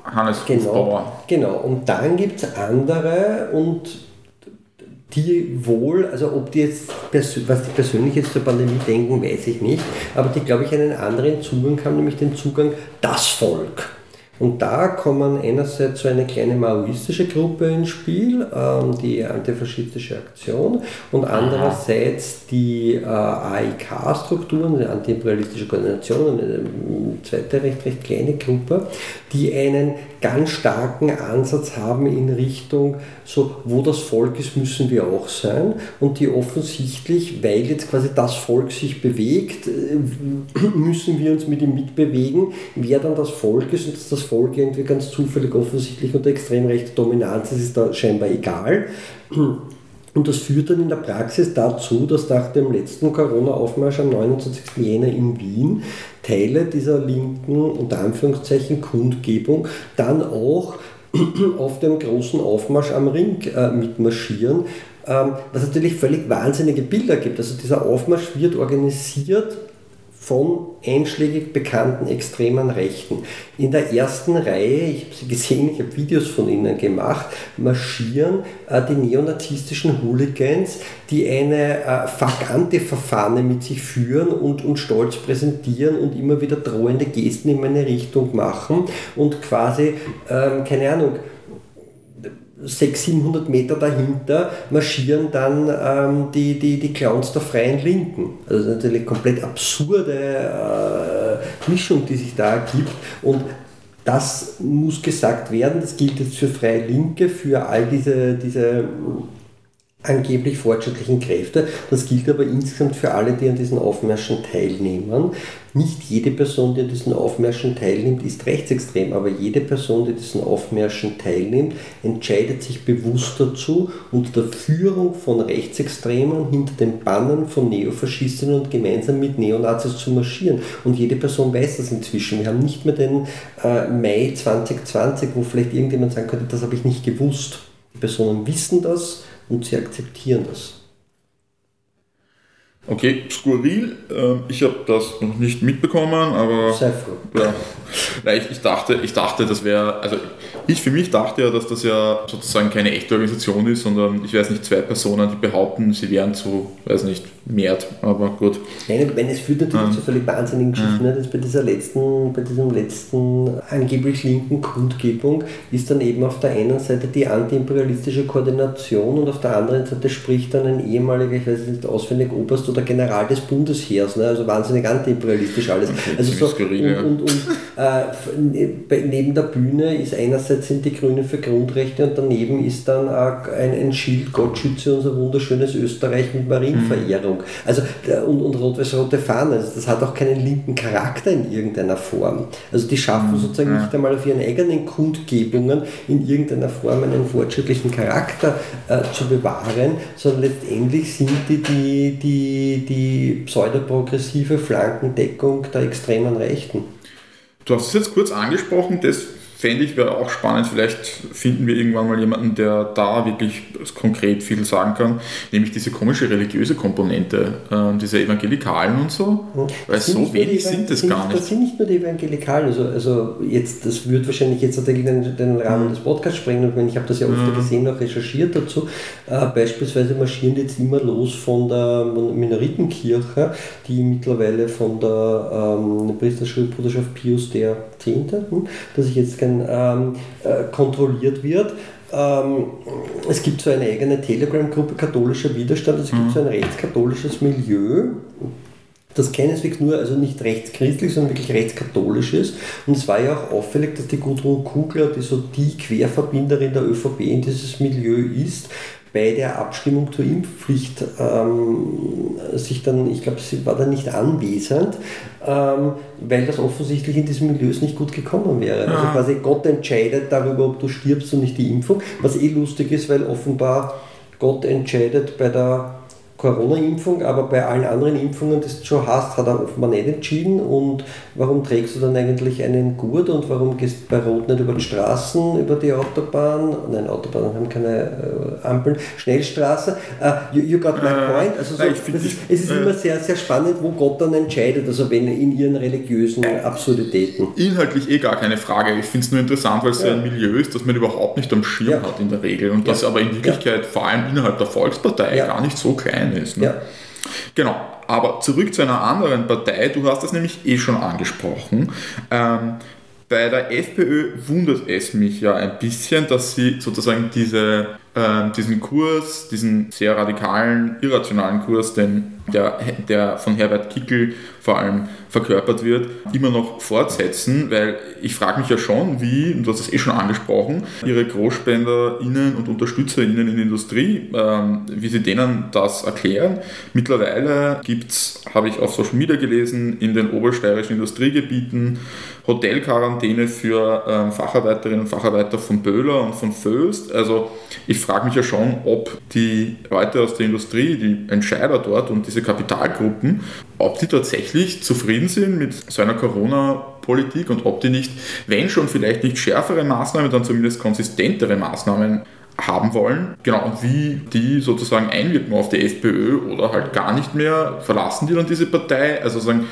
Hannes genau, Bauer. Genau, und dann gibt es andere und die wohl, also ob die jetzt, was die persönlich jetzt zur Pandemie denken, weiß ich nicht, aber die, glaube ich, einen anderen Zugang haben, nämlich den Zugang das Volk. Und da kommen einerseits so eine kleine maoistische Gruppe ins Spiel, ähm, die antifaschistische Aktion, und andererseits die äh, AIK-Strukturen, die antiimperialistische Koordination, eine zweite recht, recht kleine Gruppe, die einen ganz starken Ansatz haben in Richtung, so wo das Volk ist, müssen wir auch sein und die offensichtlich, weil jetzt quasi das Volk sich bewegt, äh, müssen wir uns mit ihm mitbewegen, wer dann das Volk ist und dass das Volk irgendwie ganz zufällig offensichtlich unter extrem rechter Dominanz ist, ist da scheinbar egal. Und das führt dann in der Praxis dazu, dass nach dem letzten Corona-Aufmarsch am 29. Jänner in Wien Teile dieser linken, unter Anführungszeichen, Kundgebung dann auch auf dem großen Aufmarsch am Ring äh, mitmarschieren, ähm, was natürlich völlig wahnsinnige Bilder gibt. Also dieser Aufmarsch wird organisiert von einschlägig bekannten extremen Rechten. In der ersten Reihe, ich habe sie gesehen, ich habe Videos von ihnen gemacht, marschieren äh, die neonazistischen Hooligans, die eine äh, Fuck-Antifa-Fahne mit sich führen und, und stolz präsentieren und immer wieder drohende Gesten in meine Richtung machen und quasi, ähm, keine Ahnung, 600, 700 Meter dahinter marschieren dann ähm, die, die, die Clowns der Freien Linken. Also natürlich komplett absurde äh, Mischung, die sich da ergibt. Und das muss gesagt werden, das gilt jetzt für Freie Linke, für all diese, diese angeblich fortschrittlichen Kräfte. Das gilt aber insgesamt für alle, die an diesen Aufmärschen teilnehmen. Nicht jede Person, die an diesen Aufmärschen teilnimmt, ist rechtsextrem, aber jede Person, die diesen Aufmärschen teilnimmt, entscheidet sich bewusst dazu, unter der Führung von Rechtsextremen hinter den Bannen von Neofaschistinnen und gemeinsam mit Neonazis zu marschieren. Und jede Person weiß das inzwischen. Wir haben nicht mehr den äh, Mai 2020, wo vielleicht irgendjemand sagen könnte, das habe ich nicht gewusst. Die Personen wissen das und sie akzeptieren das. Okay, skurril. Ähm, ich habe das noch nicht mitbekommen, aber. Sei froh. Ja, ich, ich, dachte, ich dachte, das wäre. Also, ich für mich dachte ja, dass das ja sozusagen keine echte Organisation ist, sondern ich weiß nicht, zwei Personen, die behaupten, sie wären zu, weiß nicht, mehrt, aber gut. Nein, wenn es führt natürlich ja. zu völlig wahnsinnigen Geschichten. Ja. Das bei dieser letzten, bei diesem letzten angeblich linken Kundgebung ist dann eben auf der einen Seite die antiimperialistische Koordination und auf der anderen Seite spricht dann ein ehemaliger, ich weiß nicht auswendig, Oberst oder General des Bundesheers, ne? also wahnsinnig antiimperialistisch alles. Okay, also so, skurril, und, und, und äh, neben der Bühne ist einerseits sind die Grünen für Grundrechte und daneben ist dann ein, ein Schild, Gott schütze unser wunderschönes Österreich mit Marienverehrung. Meinung. Also, und, und rot-weiß-rote Fahnen, also das hat auch keinen linken Charakter in irgendeiner Form. Also die schaffen mhm. sozusagen nicht einmal auf ihren eigenen Kundgebungen in irgendeiner Form einen fortschrittlichen Charakter äh, zu bewahren, sondern letztendlich sind die die, die, die pseudoprogressive Flankendeckung der extremen Rechten. Du hast es jetzt kurz angesprochen, das fände ich, wäre auch spannend. Vielleicht finden wir irgendwann mal jemanden, der da wirklich konkret viel sagen kann, nämlich diese komische religiöse Komponente, äh, diese Evangelikalen und so. Hm. Weil so wenig sind es gar nicht. Das sind nicht nur die Evangelikalen, also, also jetzt, das wird wahrscheinlich jetzt den, den Rahmen mhm. des Podcasts sprengen, und ich habe das ja oft mhm. gesehen, auch recherchiert dazu. Äh, beispielsweise marschieren jetzt immer los von der Minoritenkirche, die mittlerweile von der ähm, Priesterschulbruderschaft Pius der Zehnte, hm, dass ich jetzt kein ähm, äh, kontrolliert wird. Ähm, es gibt so eine eigene Telegram-Gruppe katholischer Widerstand, also es gibt mhm. so ein rechtskatholisches Milieu, das keineswegs nur, also nicht rechtschristlich, sondern wirklich rechtskatholisch ist. Und es war ja auch auffällig, dass die Gudrun Kugler, die so die Querverbinderin der ÖVP in dieses Milieu ist, bei der Abstimmung zur Impfpflicht ähm, sich dann, ich glaube, sie war da nicht anwesend, ähm, weil das offensichtlich in diesem Milieu nicht gut gekommen wäre. Also quasi Gott entscheidet darüber, ob du stirbst und nicht die Impfung, was eh lustig ist, weil offenbar Gott entscheidet bei der Corona-Impfung, aber bei allen anderen Impfungen, die du schon hast, hat er offenbar nicht entschieden. Und warum trägst du dann eigentlich einen Gurt und warum gehst du bei Rot nicht über die Straßen, über die Autobahn? Nein, Autobahnen haben keine äh, Ampeln. Schnellstraße. Uh, you, you, got my äh, point. Also so, ist, es ist äh, immer sehr, sehr spannend, wo Gott dann entscheidet, also wenn in ihren religiösen Absurditäten. Inhaltlich eh gar keine Frage. Ich finde es nur interessant, weil es ja. ein Milieu ist, das man überhaupt nicht am Schirm ja. hat in der Regel und das aber in Wirklichkeit vor allem innerhalb der Volkspartei gar nicht so klein ist. Ne? Genau, aber zurück zu einer anderen Partei, du hast das nämlich eh schon angesprochen. Ähm, bei der FPÖ wundert es mich ja ein bisschen, dass sie sozusagen diese, äh, diesen Kurs, diesen sehr radikalen, irrationalen Kurs, den der, der von Herbert Kickel vor allem verkörpert wird, immer noch fortsetzen, weil ich frage mich ja schon, wie, und du hast es eh schon angesprochen, ihre GroßspenderInnen und UnterstützerInnen in der Industrie, ähm, wie sie denen das erklären. Mittlerweile gibt es, habe ich auf Social Media gelesen, in den obersteirischen Industriegebieten Hotelquarantäne für ähm, Facharbeiterinnen und Facharbeiter von Böhler und von Föst. Also ich frage mich ja schon, ob die Leute aus der Industrie, die Entscheider dort und diese Kapitalgruppen, ob die tatsächlich zufrieden sind mit so einer Corona-Politik und ob die nicht, wenn schon vielleicht nicht schärfere Maßnahmen, dann zumindest konsistentere Maßnahmen haben wollen, genau, und wie die sozusagen einwirken auf die FPÖ oder halt gar nicht mehr, verlassen die dann diese Partei, also sagen,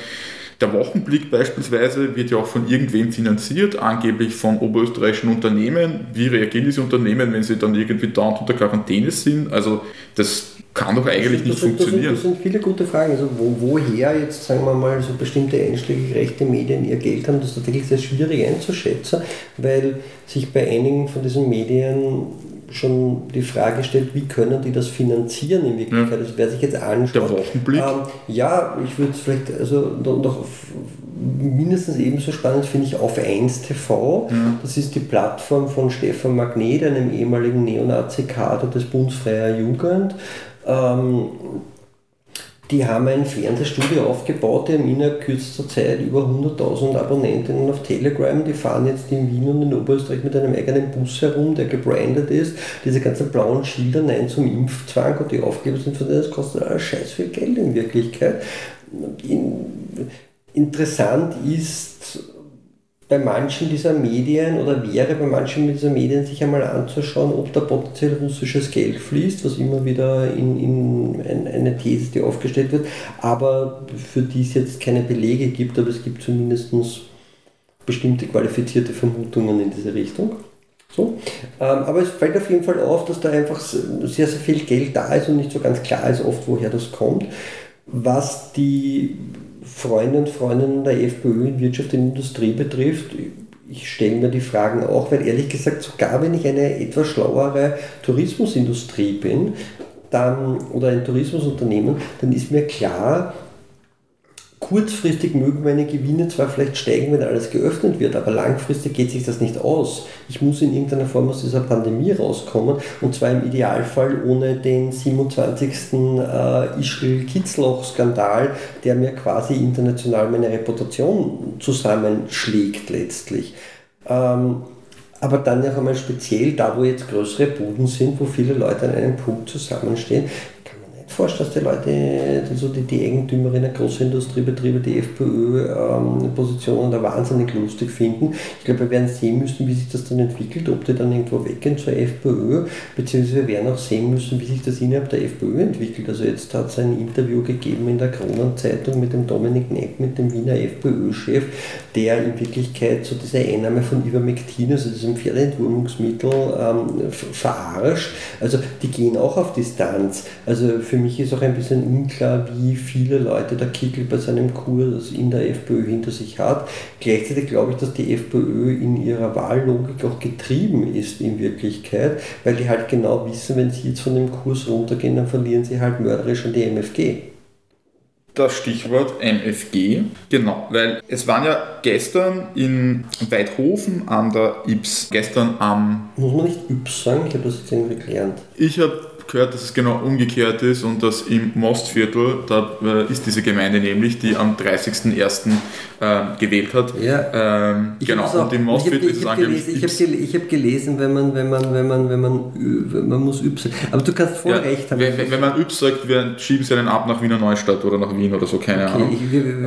der Wochenblick beispielsweise wird ja auch von irgendwem finanziert, angeblich von oberösterreichischen Unternehmen. Wie reagieren diese Unternehmen, wenn sie dann irgendwie dauernd unter Quarantäne sind? Also das kann doch eigentlich nicht das sind, funktionieren. Das sind, das sind, viele gute Fragen. Also wo, woher jetzt, sagen wir mal, so bestimmte einschlägig rechte Medien ihr Geld haben, das ist tatsächlich sehr schwierig einzuschätzen, weil sich bei einigen von diesen Medien schon die Frage stellt, wie können die das finanzieren in Wirklichkeit? Also wer sich jetzt anschaut. Der Wochenblick? Ähm, ja, ich würde es vielleicht also noch mindestens ebenso spannend finde ich auf 1 TV. Ja. Das ist die Plattform von Stefan Magnet, einem ehemaligen Neonazi-Kader des Bundes Freier Jugend. Ähm, die haben ein Fernsehstudio aufgebaut, die haben innerhalb kürzester Zeit über 100.000 Abonnentinnen auf Telegram. Die fahren jetzt in Wien und in Oberösterreich mit einem eigenen Bus herum, der gebrandet ist. Diese ganzen blauen Schilder, nein zum Impfzwang und die Aufgaben sind von denen, das kostet alles scheiß viel Geld in Wirklichkeit. In, interessant ist, bei manchen dieser Medien oder wäre bei manchen dieser Medien sich einmal anzuschauen, ob da potenziell russisches Geld fließt, was immer wieder in, in eine These, die aufgestellt wird, aber für die es jetzt keine Belege gibt, aber es gibt zumindest bestimmte qualifizierte Vermutungen in diese Richtung. So. Ähm, aber es fällt auf jeden Fall auf, dass da einfach sehr, sehr viel Geld da ist und nicht so ganz klar ist oft, woher das kommt. Was die Freunde und Freundinnen der FPÖ in Wirtschaft und Industrie betrifft, ich stelle mir die Fragen auch, weil ehrlich gesagt, sogar wenn ich eine etwas schlauere Tourismusindustrie bin dann, oder ein Tourismusunternehmen, dann ist mir klar, kurzfristig mögen meine Gewinne zwar vielleicht steigen, wenn alles geöffnet wird, aber langfristig geht sich das nicht aus. Ich muss in irgendeiner Form aus dieser Pandemie rauskommen und zwar im Idealfall ohne den 27. Äh, Ischl-Kitzloch-Skandal, der mir quasi international meine Reputation zusammenschlägt letztlich. Ähm, aber dann noch einmal speziell da, wo jetzt größere Buden sind, wo viele Leute an einem Punkt zusammenstehen, vorstellen, dass die Leute, also die, die Eigentümerinnen der großen Industriebetriebe, die FPÖ-Positionen ähm, da wahnsinnig lustig finden. Ich glaube, wir werden sehen müssen, wie sich das dann entwickelt, ob die dann irgendwo weggehen zur FPÖ, beziehungsweise wir werden auch sehen müssen, wie sich das innerhalb der FPÖ entwickelt. Also jetzt hat es ein Interview gegeben in der Kronenzeitung mit dem Dominik Neck, mit dem Wiener FPÖ-Chef, der in Wirklichkeit so diese Einnahme von Ivermectin, also diesem Pferdeentwurmungsmittel, ähm, verarscht. Also die gehen auch auf Distanz. Also für mich ist auch ein bisschen unklar, wie viele Leute der Kickel bei seinem Kurs in der FPÖ hinter sich hat. Gleichzeitig glaube ich, dass die FPÖ in ihrer Wahllogik auch getrieben ist in Wirklichkeit, weil die halt genau wissen, wenn sie jetzt von dem Kurs runtergehen, dann verlieren sie halt mörderisch an die MFG das Stichwort MFG. Genau, weil es waren ja gestern in Weidhofen an der Ips, gestern am... Muss man nicht Ips sagen? Ich habe das jetzt irgendwie gelernt. Ich habe gehört, dass es genau umgekehrt ist und dass im Mostviertel, da äh, ist diese Gemeinde nämlich, die am 30.01. Äh, gewählt hat. Ja. Ähm, genau, auch, und im Mostviertel ist es angeblich. Ich habe gelesen, hab gelesen, wenn man, wenn man, wenn man, wenn man, wenn man muss Yps Aber du kannst voll ja, recht haben. Wenn, wenn man Yps sagt, wir schieben sie einen ab nach Wiener Neustadt oder nach Wien oder so, keine okay, Ahnung. Ich, ähm,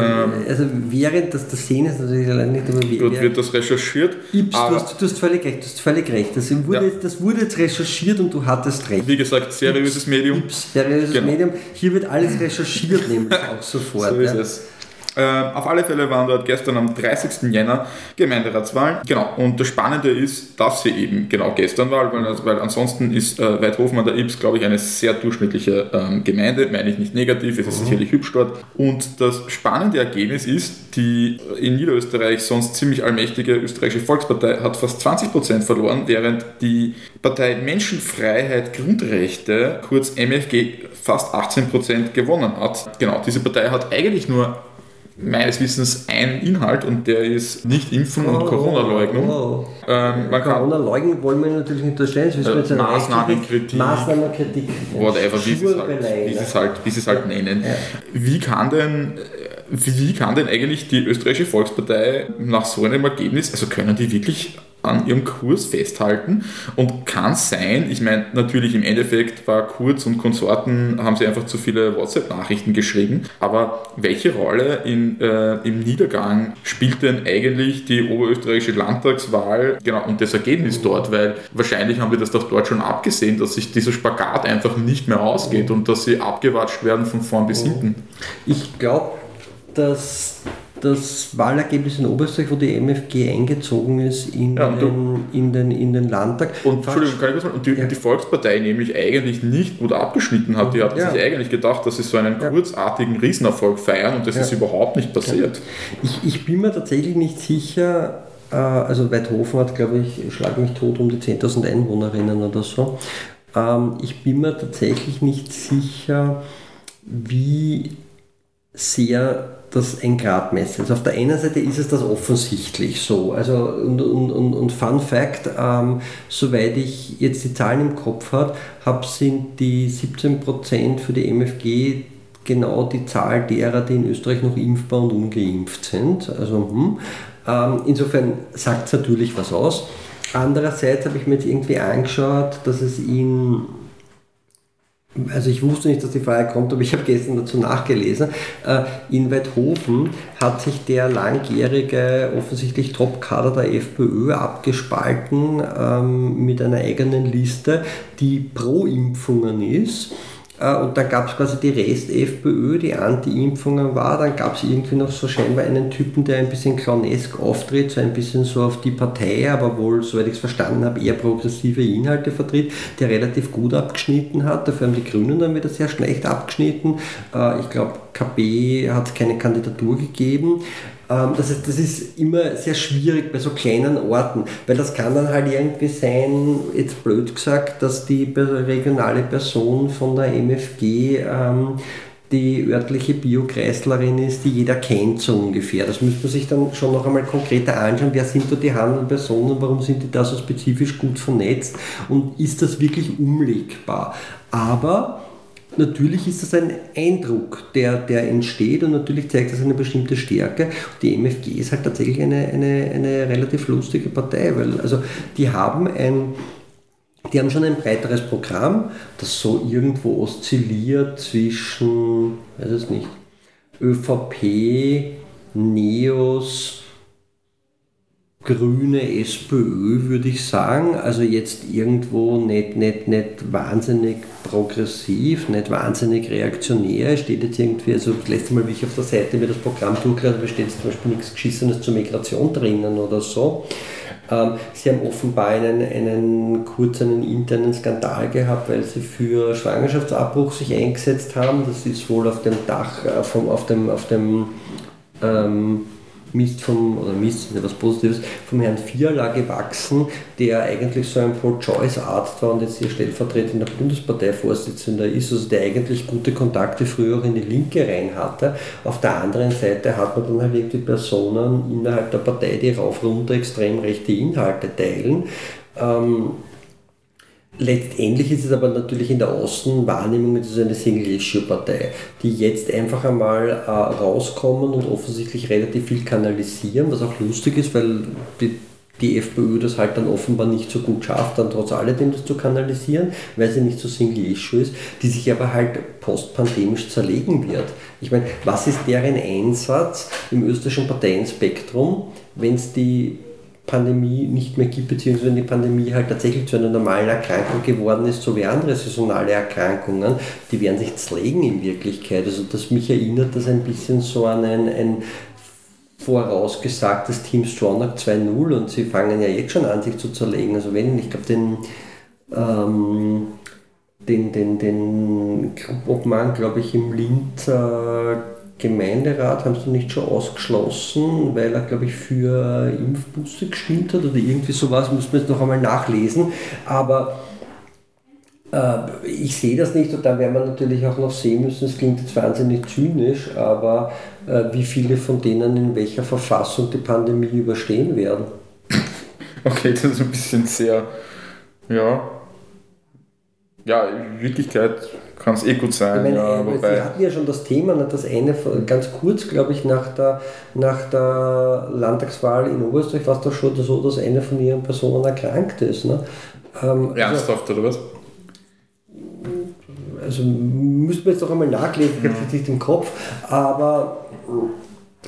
also während das, das sehen ist natürlich allein nicht, aber wie. Dort wird das recherchiert. Yps, du hast, du hast völlig recht, du hast völlig recht. Das wurde, ja. das wurde jetzt recherchiert und du hattest recht. Wie gesagt, seriöses Medium. Seriöses genau. Medium. Hier wird alles recherchiert, nämlich auch sofort. so ist ja. es. Ähm, auf alle Fälle waren dort gestern am 30. Jänner Gemeinderatswahlen. Genau, und das Spannende ist, dass sie eben genau gestern war, weil, weil ansonsten ist äh, Weidhofen an der Ips, glaube ich, eine sehr durchschnittliche ähm, Gemeinde, meine ich nicht negativ, es ist mhm. sicherlich hübsch dort. Und das spannende Ergebnis ist, die in Niederösterreich sonst ziemlich allmächtige österreichische Volkspartei hat fast 20% verloren, während die Partei Menschenfreiheit Grundrechte, kurz MFG, fast 18% gewonnen hat. Genau, diese Partei hat eigentlich nur meines Wissens ein Inhalt und der ist nicht Impfen und oh, Corona-Leugnung. Oh. Ähm, Corona-Leugnen wollen wir natürlich nicht unterstellen. Äh, Maßnahmenkritik. Maßnahmenkritik. Whatever, wie sie es halt, wie es halt, wie es halt nennen. Ja. Wie kann denn wie kann denn eigentlich die österreichische Volkspartei nach so einem Ergebnis, also können die wirklich an ihrem Kurs festhalten. Und kann sein, ich meine, natürlich im Endeffekt war Kurz und Konsorten, haben sie einfach zu viele WhatsApp-Nachrichten geschrieben, aber welche Rolle in, äh, im Niedergang spielt denn eigentlich die oberösterreichische Landtagswahl genau, und das Ergebnis dort, weil wahrscheinlich haben wir das doch dort schon abgesehen, dass sich dieser Spagat einfach nicht mehr ausgeht und dass sie abgewatscht werden von vorn bis hinten. Ich glaube, dass das Wahlergebnis in Oberösterreich, wo die MFG eingezogen ist in, ja, den, in, den, in den Landtag. Und, Entschuldigung, kann ich kurz mal, und die, ja. die, Volkspartei nämlich eigentlich nicht gut abgeschnitten hat. Die hat ja. sich eigentlich gedacht, dass sie so einen kurzartigen Riesenerfolg feiern und das ist überhaupt nicht passiert. Ich, ich bin mir tatsächlich nicht sicher, äh, also Weidhofen hat, glaube ich, schlag mich tot um die 10.000 Einwohnerinnen oder so. Ähm, ich bin mir tatsächlich nicht sicher, wie sehr das ein Gradmesser ist. Auf der einen Seite ist es das offensichtlich so. Also, und, und, und, und Fun Fact, ähm, soweit ich jetzt die Zahlen im Kopf habe, hab, sind die 17% für die MFG genau die Zahl derer, die in Österreich noch impfbar und ungeimpft sind. Also, hm. ähm, insofern sagt es natürlich was aus. Andererseits habe ich mir jetzt irgendwie angeschaut, dass es in also ich wusste nicht, dass die Frage kommt, aber ich habe gestern dazu nachgelesen. Äh, in Weidhofen hat sich der langjährige, offensichtlich Top-Kader der FPÖ abgespalten ähm, mit einer eigenen Liste, die pro Impfungen ist und dann gab es quasi die Rest-FPÖ, die Anti-Impfungen war. Dann gab es irgendwie noch so scheinbar einen Typen, der ein bisschen clownesk auftritt, so ein bisschen so auf die Partei, aber wohl, soweit ich es verstanden habe, eher progressive Inhalte vertritt, der relativ gut abgeschnitten hat. Dafür haben die Grünen dann wieder sehr schlecht abgeschnitten. Äh, ich glaube, KB hat keine Kandidatur gegeben. Ähm, das ist, das ist immer sehr schwierig bei so kleinen Orten, weil das kann dann halt irgendwie sein, jetzt blöd gesagt, dass die regionale Person von der MFG ähm, die örtliche Biokreislerin ist, die jeder kennt so ungefähr. Das müsste man sich dann schon noch einmal konkreter anschauen. Wer sind da die handelnden Personen? Warum sind die da so spezifisch gut vernetzt? Und ist das wirklich umlegbar? Aber natürlich ist das ein Eindruck, der, der entsteht und natürlich zeigt das eine bestimmte Stärke. Die MFG ist halt tatsächlich eine, eine, eine relativ lustige Partei, weil also die haben ein die haben schon ein breiteres Programm, das so irgendwo oszilliert zwischen, weiß es nicht, ÖVP, NEOS, grüne SPÖ, würde ich sagen. Also jetzt irgendwo nicht, nicht, nicht wahnsinnig progressiv, nicht wahnsinnig reaktionär. Steht jetzt irgendwie, also das letzte Mal, wie ich auf der Seite mir das Programm durchgelesen habe, steht zum Beispiel nichts Geschissenes zur Migration drinnen oder so. Ähm, sie haben offenbar einen, einen kurzen internen Skandal gehabt, weil sie für Schwangerschaftsabbruch sich eingesetzt haben. Das ist wohl auf dem Dach, äh, auf dem, auf dem ähm, Mist vom, oder Mist ist nicht was Positives, vom Herrn Fiala gewachsen, der eigentlich so ein Pro-Choice-Arzt war und jetzt hier stellvertretender Bundesparteivorsitzender ist, also der eigentlich gute Kontakte früher in die Linke rein hatte. Auf der anderen Seite hat man dann halt irgendwie Personen innerhalb der Partei, die rauf runter extrem rechte Inhalte teilen. Ähm, Letztendlich ist es aber natürlich in der Außenwahrnehmung ist es eine Single-Issue-Partei, die jetzt einfach einmal äh, rauskommen und offensichtlich relativ viel kanalisieren, was auch lustig ist, weil die, die FPÖ das halt dann offenbar nicht so gut schafft, dann trotz alledem das zu kanalisieren, weil sie nicht so Single-Issue ist, die sich aber halt postpandemisch zerlegen wird. Ich meine, was ist deren Einsatz im österreichischen Parteienspektrum, wenn es die Pandemie nicht mehr gibt, beziehungsweise wenn die Pandemie halt tatsächlich zu einer normalen Erkrankung geworden ist, so wie andere saisonale Erkrankungen, die werden sich zerlegen in Wirklichkeit. Also das mich erinnert das ein bisschen so an ein, ein vorausgesagtes Team Stronach 2.0 und sie fangen ja jetzt schon an, sich zu zerlegen. Also wenn, ich glaube, den, ähm, den, den, den Obmann, glaube ich, im Linz äh, Gemeinderat haben sie nicht schon ausgeschlossen, weil er, glaube ich, für Impfbusse gestimmt hat oder irgendwie sowas, muss man jetzt noch einmal nachlesen. Aber äh, ich sehe das nicht und da werden wir natürlich auch noch sehen müssen, es klingt jetzt wahnsinnig zynisch, aber äh, wie viele von denen in welcher Verfassung die Pandemie überstehen werden. Okay, das ist ein bisschen sehr, ja, ja, in Wirklichkeit kann es eh gut sein. Meine, ja, äh, wobei, Sie hatten ja schon das Thema, ne, das eine ganz kurz, glaube ich, nach der, nach der Landtagswahl in Oberösterreich war es doch schon so, dass eine von ihren Personen erkrankt ist. Ne? Ähm, also Ernsthaft also, oder was? Also müssten wir jetzt doch einmal nachlesen, ich habe es nicht im Kopf, aber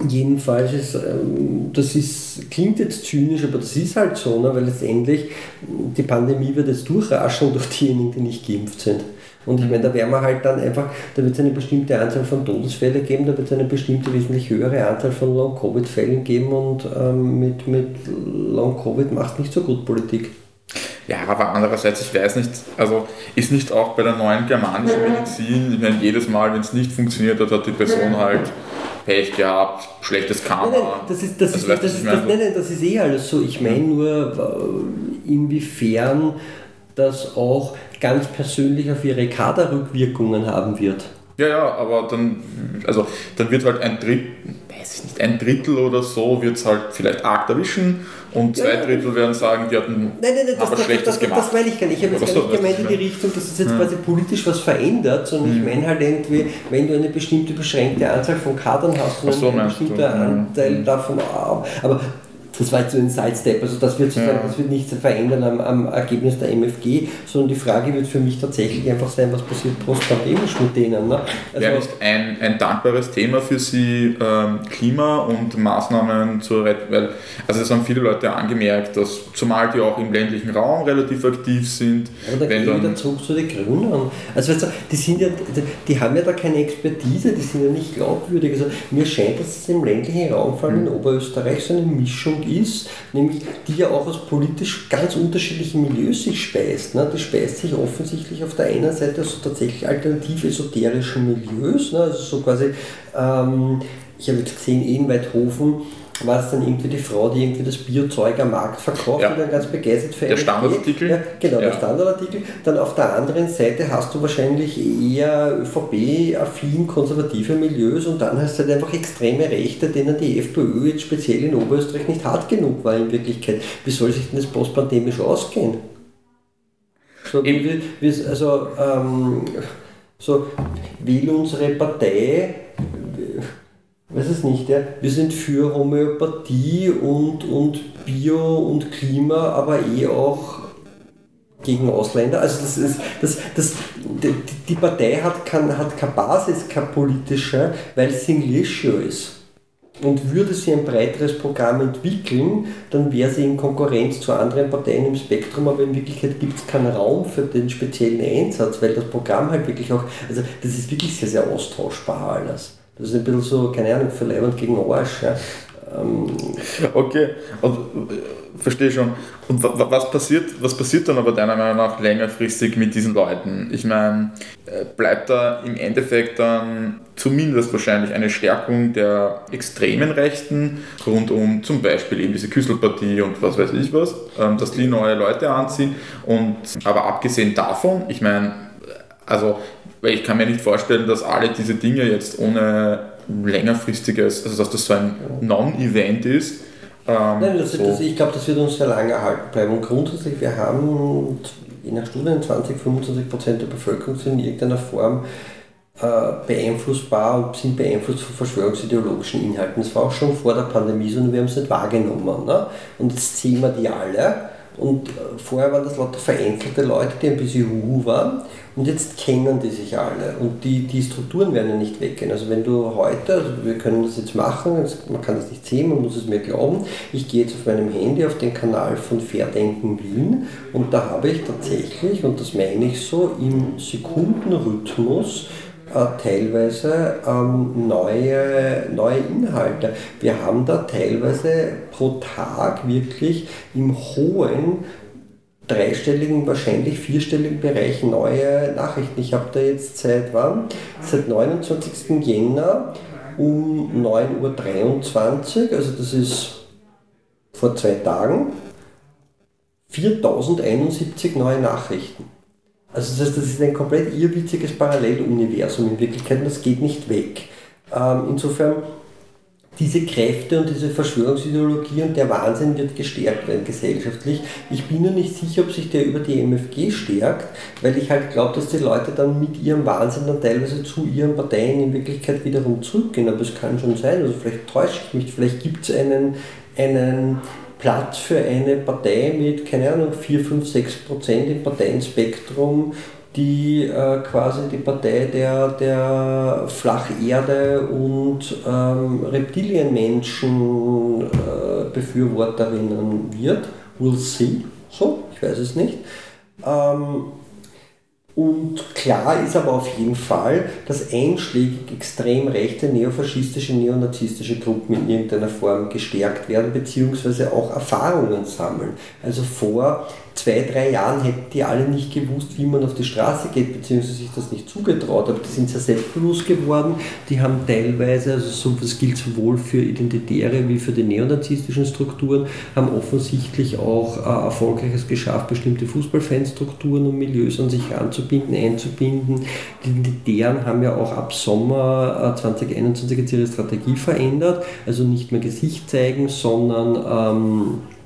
Jedenfalls ist, ähm, das ist, klingt jetzt zynisch, aber das ist halt so, ne? weil letztendlich die Pandemie wird jetzt durchraschen durch diejenigen, die nicht geimpft sind. Und ich meine, da werden wir halt dann einfach, da wird es eine bestimmte Anzahl von Todesfällen geben, da wird es eine bestimmte wesentlich höhere Anzahl von Long-Covid-Fällen geben und ähm, mit, mit Long-Covid macht nicht so gut Politik. Ja, aber andererseits, ich weiß nicht, also ist nicht auch bei der neuen germanischen Medizin, ich meine, jedes Mal, wenn es nicht funktioniert hat, hat die Person halt Pech gehabt, schlechtes Karma. Nein, nein, das ist, das also, ist, das ist, das, nein, nein, das ist eh alles so. Ich meine nur, äh, inwiefern das auch ganz persönlich auf ihre Kaderrückwirkungen haben wird. Ja, ja, aber dann, also, dann wird halt ein Drittel, weiß ich nicht, ein Drittel oder so wird es halt vielleicht arg erwischen und zwei ja, Drittel werden sagen, die hatten nein, nein, nein, das, das, Schlechtes das, gemacht. Das meine ich gar nicht. Ich habe jetzt gar nicht gemeint in die Richtung, dass es jetzt ja. quasi politisch was verändert, sondern mhm. ich meine halt irgendwie, wenn du eine bestimmte beschränkte Anzahl von Kadern hast und so, ein bestimmter Anteil mhm. davon, aber das war jetzt so ein Sidestep. Also das wird, sozusagen, ja. das wird nichts verändern am, am, Ergebnis der MFG, sondern die Frage wird für mich tatsächlich einfach sein, was passiert postpandemisch mit denen. Ne? Also Wäre nicht ein, ein dankbares Thema für Sie ähm, Klima und Maßnahmen zur Rettung? Weil, also das haben viele Leute angemerkt, dass zumal die auch im ländlichen Raum relativ aktiv sind. Aber da gehen wir wieder zurück zu den Grünen. Also weißt du, die, sind ja, die haben ja da keine Expertise, die sind ja nicht glaubwürdig. Also mir scheint, dass es im ländlichen Raum, vor allem in hm. Oberösterreich, so eine Mischung ist, nämlich die ja auch aus politisch ganz unterschiedlichen Milieus sich speist. Ne? Die speist sich offensichtlich auf der einen Seite aus so tatsächlich alternative esoterischen Milieus, ne? also so quasi, ähm, ich habe jetzt gesehen, in war es dann irgendwie die Frau, die irgendwie das Biozeug am Markt verkauft ja. und dann ganz begeistert für Der Standardartikel. Ja, genau, ja. der Standardartikel. Dann auf der anderen Seite hast du wahrscheinlich eher ÖVP-affin konservative Milieus und dann hast du halt einfach extreme Rechte, denen die FPÖ jetzt speziell in Oberösterreich nicht hart genug war in Wirklichkeit. Wie soll sich denn das postpandemisch ausgehen? So, wie, wie, also, ähm, so, will unsere Partei weiß es nicht, ja. wir sind für Homöopathie und, und Bio und Klima, aber eh auch gegen Ausländer. Also das ist, das, das, die, Partei hat, kann, hat keine Basis, keine politische, weil es Issue ist. Und würde sie ein breiteres Programm entwickeln, dann wäre sie in Konkurrenz zu anderen Parteien im Spektrum, aber in Wirklichkeit gibt es keinen Raum für den speziellen Einsatz, weil das Programm halt wirklich auch, also das ist wirklich sehr, sehr austauschbar alles. Das ist ein bisschen so, keine Ahnung, für Leiband gegen Arsch. Ja. Ähm, okay, und äh, verstehe schon. Und was passiert, was passiert dann aber deiner Meinung nach längerfristig mit diesen Leuten? Ich meine, äh, bleibt da im Endeffekt dann zumindest wahrscheinlich eine Stärkung der extremen Rechten rund um zum Beispiel eben diese Küsselpartie und was weiß ich was, ähm, dass die neue Leute anziehen. Und aber abgesehen davon, ich meine, also weil ich kann mir nicht vorstellen, dass alle diese Dinge jetzt ohne längerfristiges, also dass das so ein Non-Event ist. Ähm, Nein, das, so. das, ich glaube, das wird uns sehr lange erhalten bleiben. Und grundsätzlich, wir haben je nach Studien 20, 25 Prozent der Bevölkerung sind in irgendeiner Form äh, beeinflussbar und sind beeinflusst von verschwörungsideologischen Inhalten. Das war auch schon vor der Pandemie so, und wir haben es nicht wahrgenommen. Ne? Und jetzt sehen wir die alle. Und äh, vorher waren das lauter vereinzelte Leute, die ein bisschen Huhu waren. Und jetzt kennen die sich alle. Und die, die Strukturen werden ja nicht weggehen. Also wenn du heute, also wir können das jetzt machen, man kann das nicht sehen, man muss es mir glauben. Ich gehe jetzt auf meinem Handy auf den Kanal von Fairdenken Wien und da habe ich tatsächlich, und das meine ich so, im Sekundenrhythmus äh, teilweise ähm, neue, neue Inhalte. Wir haben da teilweise pro Tag wirklich im hohen dreistelligen, wahrscheinlich vierstelligen Bereich neue Nachrichten. Ich habe da jetzt seit wann? Seit 29. Jänner um 9.23 Uhr, also das ist vor zwei Tagen, 4071 neue Nachrichten. Also das heißt, das ist ein komplett irrwitziges Paralleluniversum in Wirklichkeit und das geht nicht weg. Ähm, insofern, diese Kräfte und diese Verschwörungsideologie und der Wahnsinn wird gestärkt werden gesellschaftlich. Ich bin nur nicht sicher, ob sich der über die MFG stärkt, weil ich halt glaube, dass die Leute dann mit ihrem Wahnsinn dann teilweise zu ihren Parteien in Wirklichkeit wiederum zurückgehen. Aber es kann schon sein, also vielleicht täusche ich mich, vielleicht gibt es einen, einen Platz für eine Partei mit, keine Ahnung, 4, 5, 6 Prozent im Parteienspektrum, die äh, quasi die Partei der, der Flacherde und ähm, Reptilienmenschen äh, Befürworterinnen wird. We'll see. So, ich weiß es nicht. Ähm, und klar ist aber auf jeden Fall, dass einschlägig extrem rechte, neofaschistische, neonazistische Gruppen in irgendeiner Form gestärkt werden, beziehungsweise auch Erfahrungen sammeln. Also vor zwei, drei Jahren hätten die alle nicht gewusst, wie man auf die Straße geht, beziehungsweise sich das nicht zugetraut. Aber die sind sehr selbstbewusst geworden. Die haben teilweise, also so, das gilt sowohl für identitäre wie für die neonazistischen Strukturen, haben offensichtlich auch äh, Erfolgreiches geschafft, bestimmte Fußballfanstrukturen und Milieus an sich anzubinden, einzubinden. Die Identitären haben ja auch ab Sommer äh, 2021 jetzt ihre Strategie verändert, also nicht mehr Gesicht zeigen, sondern ähm,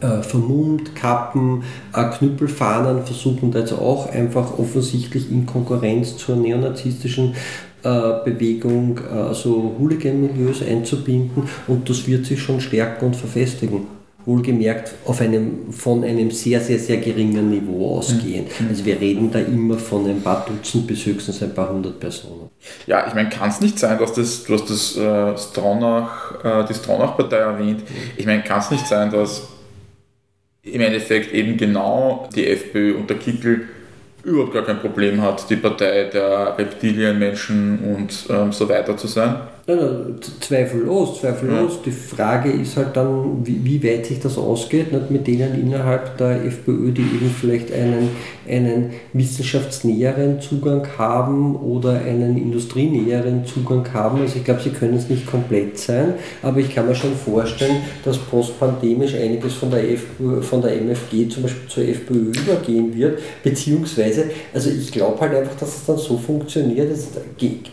äh, vermummt, Kappen, äh, Knüppelfahnen versuchen da jetzt auch einfach offensichtlich in Konkurrenz zur neonazistischen äh, Bewegung äh, so Hooligan-Milieus einzubinden und das wird sich schon stärken und verfestigen. Wohlgemerkt auf einem, von einem sehr, sehr, sehr geringen Niveau ausgehen. Mhm. Also wir reden da immer von ein paar Dutzend bis höchstens ein paar hundert Personen. Ja, ich meine, kann es nicht sein, dass das, du hast das äh, Stronach, äh, die Stronach-Partei erwähnt, ich meine, kann es nicht sein, dass im Endeffekt eben genau die FPÖ unter Kickel überhaupt gar kein Problem hat, die Partei der Reptilienmenschen und ähm, so weiter zu sein. Nein, zweifellos, zweifellos. Ja. Die Frage ist halt dann, wie, wie weit sich das ausgeht, nicht mit denen innerhalb der FPÖ, die eben vielleicht einen, einen wissenschaftsnäheren Zugang haben oder einen industrienäheren Zugang haben. Also ich glaube, sie können es nicht komplett sein, aber ich kann mir schon vorstellen, dass postpandemisch einiges von der, FPÖ, von der MFG zum Beispiel zur FPÖ übergehen wird, beziehungsweise, also ich glaube halt einfach, dass es dann so funktioniert, dass,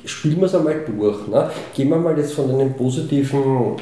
spielen wir es einmal durch. Ne? Gehen wir mal jetzt von einem positiven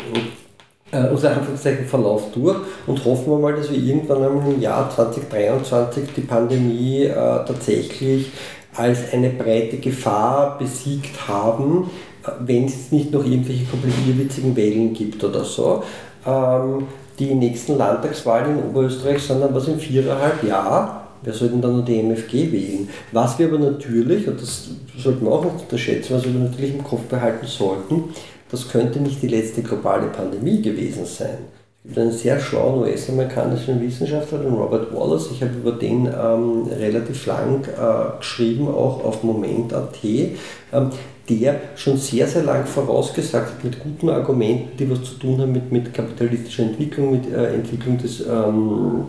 äh, unser Anführungszeichen Verlauf durch und hoffen wir mal, dass wir irgendwann im Jahr 2023 die Pandemie äh, tatsächlich als eine breite Gefahr besiegt haben, äh, wenn es nicht noch irgendwelche komplett irrwitzigen Wellen gibt oder so. Ähm, die nächsten Landtagswahlen in Oberösterreich sind dann was in viereinhalb Jahren Wer soll denn dann noch die MFG wählen? Was wir aber natürlich, und das sollten wir auch nicht unterschätzen, was wir natürlich im Kopf behalten sollten, das könnte nicht die letzte globale Pandemie gewesen sein. Es gibt einen sehr schlauen US-amerikanischen Wissenschaftler, den Robert Wallace, ich habe über den ähm, relativ lang äh, geschrieben, auch auf Moment.at, ähm, der schon sehr, sehr lang vorausgesagt hat, mit guten Argumenten, die was zu tun haben mit, mit kapitalistischer Entwicklung, mit äh, Entwicklung des ähm,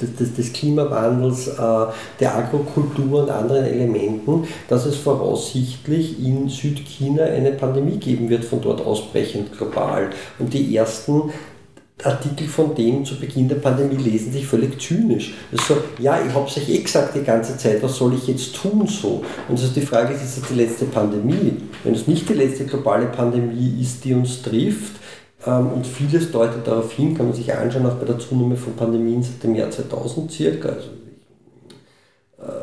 des, des, Klimawandels, äh, der Agrokultur und anderen Elementen, dass es voraussichtlich in Südchina eine Pandemie geben wird, von dort ausbrechend global. Und die ersten Artikel von dem zu Beginn der Pandemie lesen sich völlig zynisch. Also, ja, ich habe es euch eh gesagt die ganze Zeit, was soll ich jetzt tun so? Und also die Frage ist, ist das die letzte Pandemie? Wenn es nicht die letzte globale Pandemie ist, die uns trifft, und vieles deutet darauf hin, kann man sich anschauen, auch bei der Zunahme von Pandemien seit dem Jahr 2000 circa. Also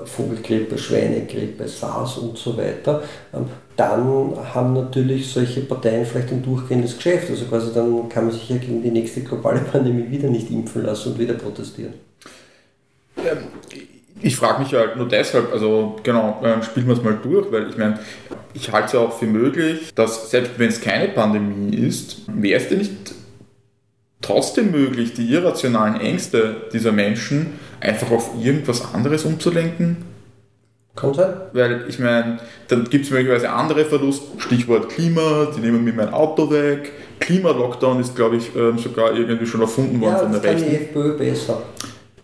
Vogelgrippe, Schweinegrippe, SARS und so weiter, ähm, dann haben natürlich solche Parteien vielleicht ein durchgehendes Geschäft. Also quasi dann kann man sich ja gegen die nächste globale Pandemie wieder nicht impfen lassen und wieder protestieren. Ähm, ich frage mich halt nur deshalb, also genau, ähm, spielen wir es mal durch, weil ich meine, ich halte es ja auch für möglich, dass selbst wenn es keine Pandemie ist, wäre es denn nicht trotzdem möglich, die irrationalen Ängste dieser Menschen einfach auf irgendwas anderes umzulenken? Kann sein. Weil ich meine, dann gibt es möglicherweise andere Verluste, Stichwort Klima, die nehmen mir mein Auto weg. Klima-Lockdown ist, glaube ich, ähm, sogar irgendwie schon erfunden worden ja, von der Rechten. Die FPÖ besser.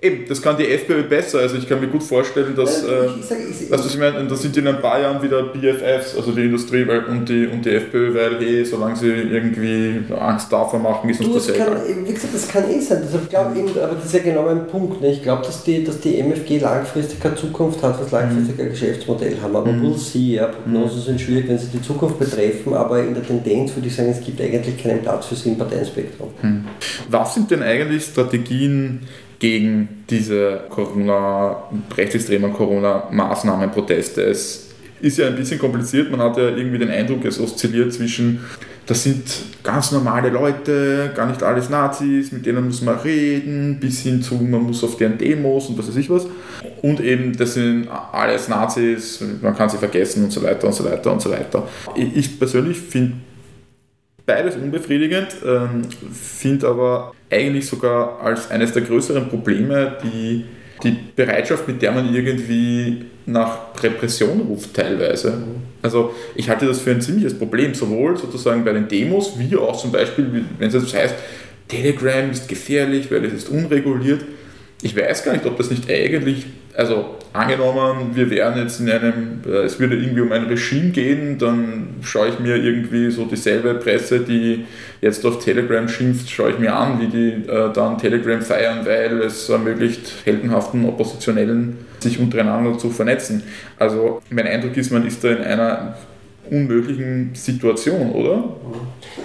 Eben, das kann die FPÖ besser. Also ich kann mir gut vorstellen, dass, äh, ich, sag, ich, also ich meine, da sind in ein paar Jahren wieder BFFs, also die Industrie und die, und die FPÖ, weil hey, solange sie irgendwie Angst davor machen, ist uns das, das kann, Wie gesagt, das kann eh sein. Deshalb glaube ich, aber das ist ja genau mein Punkt. Ne? Ich glaube, dass die, dass die MFG langfristig keine Zukunft hat, was langfristig mhm. ein Geschäftsmodell haben. Aber mhm. we'll see. Ja. Prognosen mhm. sind schwierig, wenn sie die Zukunft betreffen, aber in der Tendenz würde ich sagen, es gibt eigentlich keinen Platz für sie im Parteienspektrum. Mhm. Was sind denn eigentlich Strategien, gegen diese Corona, rechtsextremen Corona-Maßnahmen, Proteste. Es ist ja ein bisschen kompliziert, man hat ja irgendwie den Eindruck, es oszilliert zwischen, das sind ganz normale Leute, gar nicht alles Nazis, mit denen muss man reden, bis hin zu, man muss auf deren Demos und was weiß ich was. Und eben, das sind alles Nazis, man kann sie vergessen und so weiter und so weiter und so weiter. Ich persönlich finde beides unbefriedigend, ähm, finde aber eigentlich sogar als eines der größeren Probleme die, die Bereitschaft, mit der man irgendwie nach Repression ruft teilweise. Also ich halte das für ein ziemliches Problem, sowohl sozusagen bei den Demos, wie auch zum Beispiel, wenn es jetzt heißt, Telegram ist gefährlich, weil es ist unreguliert. Ich weiß gar nicht, ob das nicht eigentlich also angenommen, wir wären jetzt in einem, äh, es würde irgendwie um ein Regime gehen, dann schaue ich mir irgendwie so dieselbe Presse, die jetzt auf Telegram schimpft, schaue ich mir an, wie die äh, dann Telegram feiern, weil es ermöglicht heldenhaften Oppositionellen sich untereinander zu vernetzen. Also mein Eindruck ist, man ist da in einer unmöglichen Situation, oder?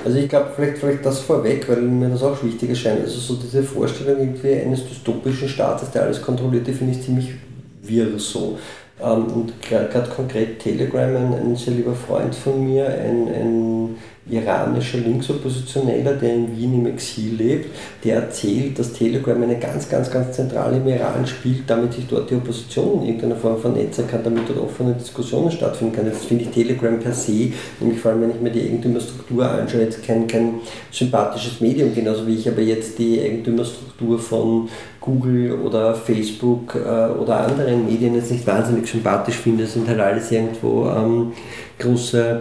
Also ich glaube, vielleicht, vielleicht das vorweg, weil mir das auch wichtig erscheint. Also so diese Vorstellung irgendwie eines dystopischen Staates, der alles kontrolliert, finde ich ziemlich wirr so. Ähm, und gerade konkret Telegram, ein, ein, sehr lieber Freund von mir, ein, ein iranischer Linksoppositioneller, der in Wien im Exil lebt, der erzählt, dass Telegram eine ganz, ganz, ganz zentrale im Iran spielt, damit sich dort die Opposition in irgendeiner Form vernetzen kann, damit dort offene Diskussionen stattfinden kann. Jetzt finde ich Telegram per se, nämlich vor allem wenn ich mir die Eigentümerstruktur anschaue, jetzt kein, kein sympathisches Medium, genauso wie ich aber jetzt die Eigentümerstruktur von Google oder Facebook äh, oder anderen Medien jetzt nicht wahnsinnig sympathisch finde. Das sind halt alles irgendwo ähm, große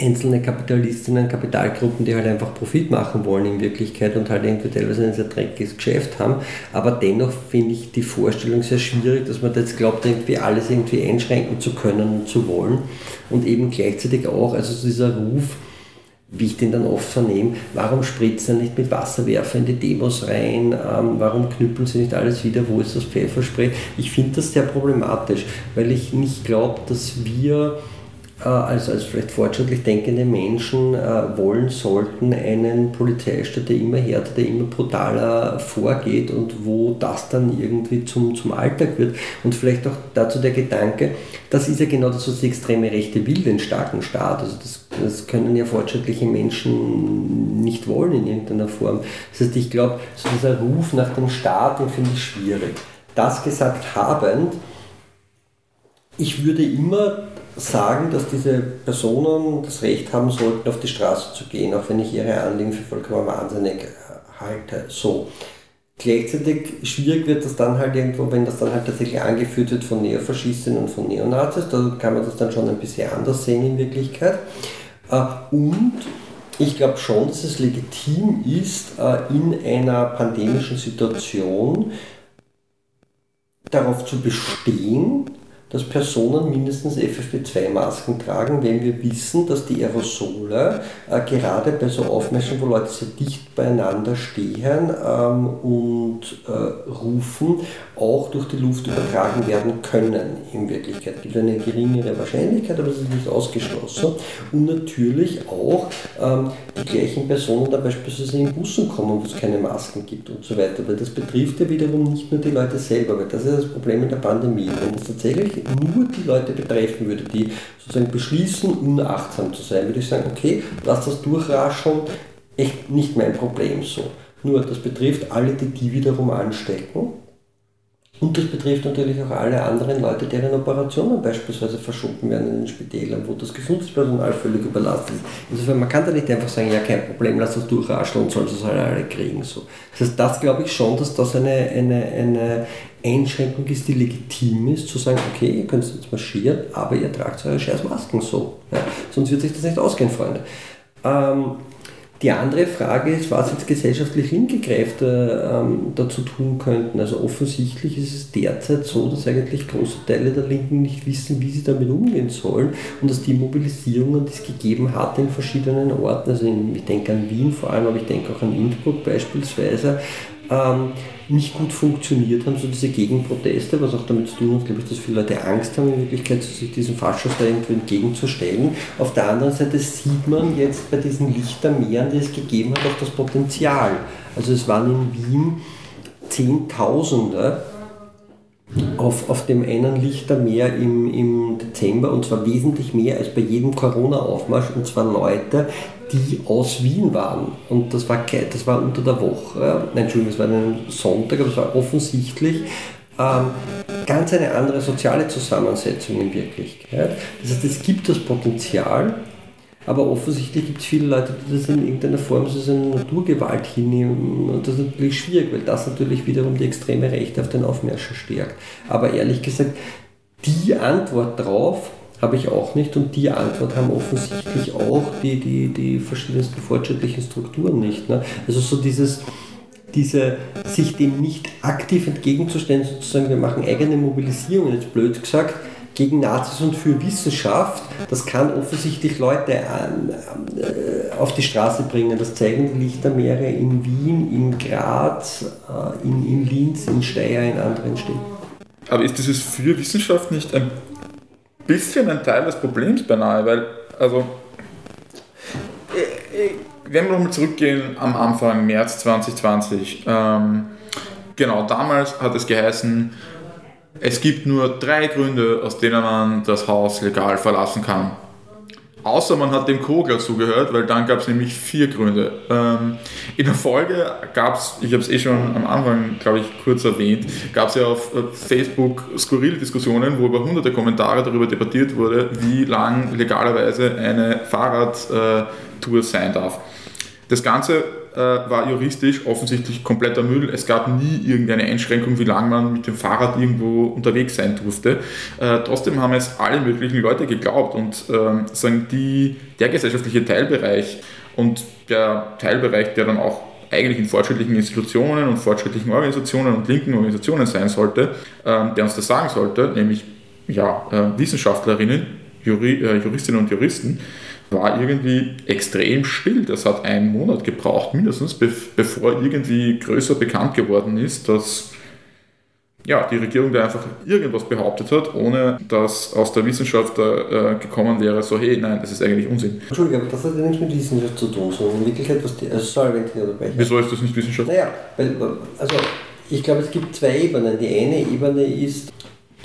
einzelne Kapitalistinnen, Kapitalgruppen, die halt einfach Profit machen wollen in Wirklichkeit und halt irgendwie teilweise ein sehr dreckiges Geschäft haben. Aber dennoch finde ich die Vorstellung sehr schwierig, dass man jetzt glaubt, irgendwie alles irgendwie einschränken zu können und zu wollen. Und eben gleichzeitig auch, also dieser Ruf, wie ich den dann oft vernehme, warum spritzen nicht mit Wasserwerfer in die Demos rein, ähm, warum knüppeln sie nicht alles wieder, wo ist das Pfefferspray? Ich finde das sehr problematisch, weil ich nicht glaube, dass wir als, als vielleicht fortschrittlich denkende Menschen äh, wollen sollten einen Polizeistaat, der immer härter, der immer brutaler vorgeht und wo das dann irgendwie zum, zum Alltag wird. Und vielleicht auch dazu der Gedanke, das ist ja genau das, was die extreme Rechte will, den starken Staat. Also das, das können ja fortschrittliche Menschen nicht wollen in irgendeiner Form. Das heißt, ich glaube, so dieser Ruf nach dem Staat, den finde ich schwierig. Das gesagt habend, ich würde immer sagen, dass diese Personen das Recht haben sollten, auf die Straße zu gehen, auch wenn ich ihre Anliegen für vollkommen wahnsinnig halte. So. Gleichzeitig schwierig wird das dann halt irgendwo, wenn das dann halt tatsächlich angeführt wird von Neofaschistinnen und von Neonazis, da kann man das dann schon ein bisschen anders sehen in Wirklichkeit. Äh, und ich glaube schon, dass es legitim ist, äh, in einer pandemischen Situation darauf zu bestehen, dass Personen mindestens FFP2-Masken tragen, wenn wir wissen, dass die Aerosole äh, gerade bei so Aufmischen, wo Leute sehr dicht beieinander stehen ähm, und äh, rufen, auch durch die Luft übertragen werden können in Wirklichkeit. Es gibt eine geringere Wahrscheinlichkeit, aber es ist nicht ausgeschlossen. Und natürlich auch ähm, die gleichen Personen da beispielsweise in Bussen kommen, wo es keine Masken gibt und so weiter. Weil das betrifft ja wiederum nicht nur die Leute selber, weil das ist das Problem mit der Pandemie. Wenn das tatsächlich nur die Leute betreffen würde, die sozusagen beschließen, unachtsam zu sein, würde ich sagen, okay, lass das durchraschen, echt nicht mein Problem so. Nur das betrifft alle, die die wiederum anstecken. Und das betrifft natürlich auch alle anderen Leute, deren Operationen beispielsweise verschoben werden in den Spitälern, wo das Gesundheitspersonal völlig überlastet ist. Insofern, man kann da nicht einfach sagen, ja kein Problem, lass das durchrascheln und soll es halt alle kriegen. So. Das heißt, das glaube ich schon, dass das eine, eine, eine Einschränkung ist, die legitim ist, zu sagen, okay, ihr könnt jetzt marschieren, aber ihr tragt eure scheiß Masken so. Ja? Sonst wird sich das nicht ausgehen, Freunde. Ähm, die andere Frage ist, was jetzt gesellschaftlich linke Kräfte ähm, dazu tun könnten. Also offensichtlich ist es derzeit so, dass eigentlich große Teile der Linken nicht wissen, wie sie damit umgehen sollen und dass die Mobilisierungen, die es gegeben hat in verschiedenen Orten, also in, ich denke an Wien vor allem, aber ich denke auch an Innsbruck beispielsweise, ähm, nicht gut funktioniert haben, so diese Gegenproteste, was auch damit zu tun hat, glaube ich, dass viele Leute Angst haben, in Wirklichkeit sich diesem Faschos da irgendwie entgegenzustellen. Auf der anderen Seite sieht man jetzt bei diesen Lichtermeeren, die es gegeben hat, auch das Potenzial. Also es waren in Wien Zehntausende auf, auf dem einen Lichtermeer im, im Dezember und zwar wesentlich mehr als bei jedem Corona-Aufmarsch und zwar Leute, die aus Wien waren. Und das war, das war unter der Woche, nein, Entschuldigung, es war ein Sonntag, aber es war offensichtlich ähm, ganz eine andere soziale Zusammensetzung in Wirklichkeit. Das heißt, es gibt das Potenzial, aber offensichtlich gibt es viele Leute, die das in irgendeiner Form so als eine Naturgewalt hinnehmen. Und das ist natürlich schwierig, weil das natürlich wiederum die extreme Rechte auf den Aufmärschen stärkt. Aber ehrlich gesagt, die Antwort darauf habe ich auch nicht und die Antwort haben offensichtlich auch die, die, die verschiedensten fortschrittlichen Strukturen nicht. Ne? Also so dieses, diese, sich dem nicht aktiv entgegenzustellen, sozusagen, wir machen eigene Mobilisierungen, jetzt blöd gesagt, gegen Nazis und für Wissenschaft, das kann offensichtlich Leute an, äh, auf die Straße bringen. Das zeigen die Lichtermeere in Wien, in Graz, äh, in, in Linz, in Steyr, in anderen Städten. Aber ist dieses für Wissenschaft nicht ein bisschen ein Teil des Problems beinahe, weil, also, äh, äh, wenn wir nochmal zurückgehen am Anfang, März 2020, ähm, genau, damals hat es geheißen, es gibt nur drei Gründe, aus denen man das Haus legal verlassen kann. Außer man hat dem Kogler zugehört, weil dann gab es nämlich vier Gründe. Ähm, in der Folge gab es, ich habe es eh schon am Anfang, glaube ich, kurz erwähnt, gab es ja auf äh, Facebook skurrile Diskussionen, wo über hunderte Kommentare darüber debattiert wurde, wie lang legalerweise eine Fahrradtour sein darf. Das Ganze äh, war juristisch offensichtlich kompletter Müll. Es gab nie irgendeine Einschränkung, wie lange man mit dem Fahrrad irgendwo unterwegs sein durfte. Äh, trotzdem haben es alle möglichen Leute geglaubt und ähm, sagen die, der gesellschaftliche Teilbereich und der Teilbereich, der dann auch eigentlich in fortschrittlichen Institutionen und fortschrittlichen Organisationen und linken Organisationen sein sollte, ähm, der uns das sagen sollte, nämlich ja, äh, Wissenschaftlerinnen, Juri, äh, Juristinnen und Juristen, war irgendwie extrem still. Das hat einen Monat gebraucht, mindestens, bevor irgendwie größer bekannt geworden ist, dass ja, die Regierung da einfach irgendwas behauptet hat, ohne dass aus der Wissenschaft äh, gekommen wäre, so hey, nein, das ist eigentlich Unsinn. Entschuldigung, aber das hat ja nichts mit Wissenschaft zu tun, sondern in Wirklichkeit, was die, also sorry, wenn ich unterbreche. Wieso ist das nicht Wissenschaft? Naja, weil, also ich glaube, es gibt zwei Ebenen. Die eine Ebene ist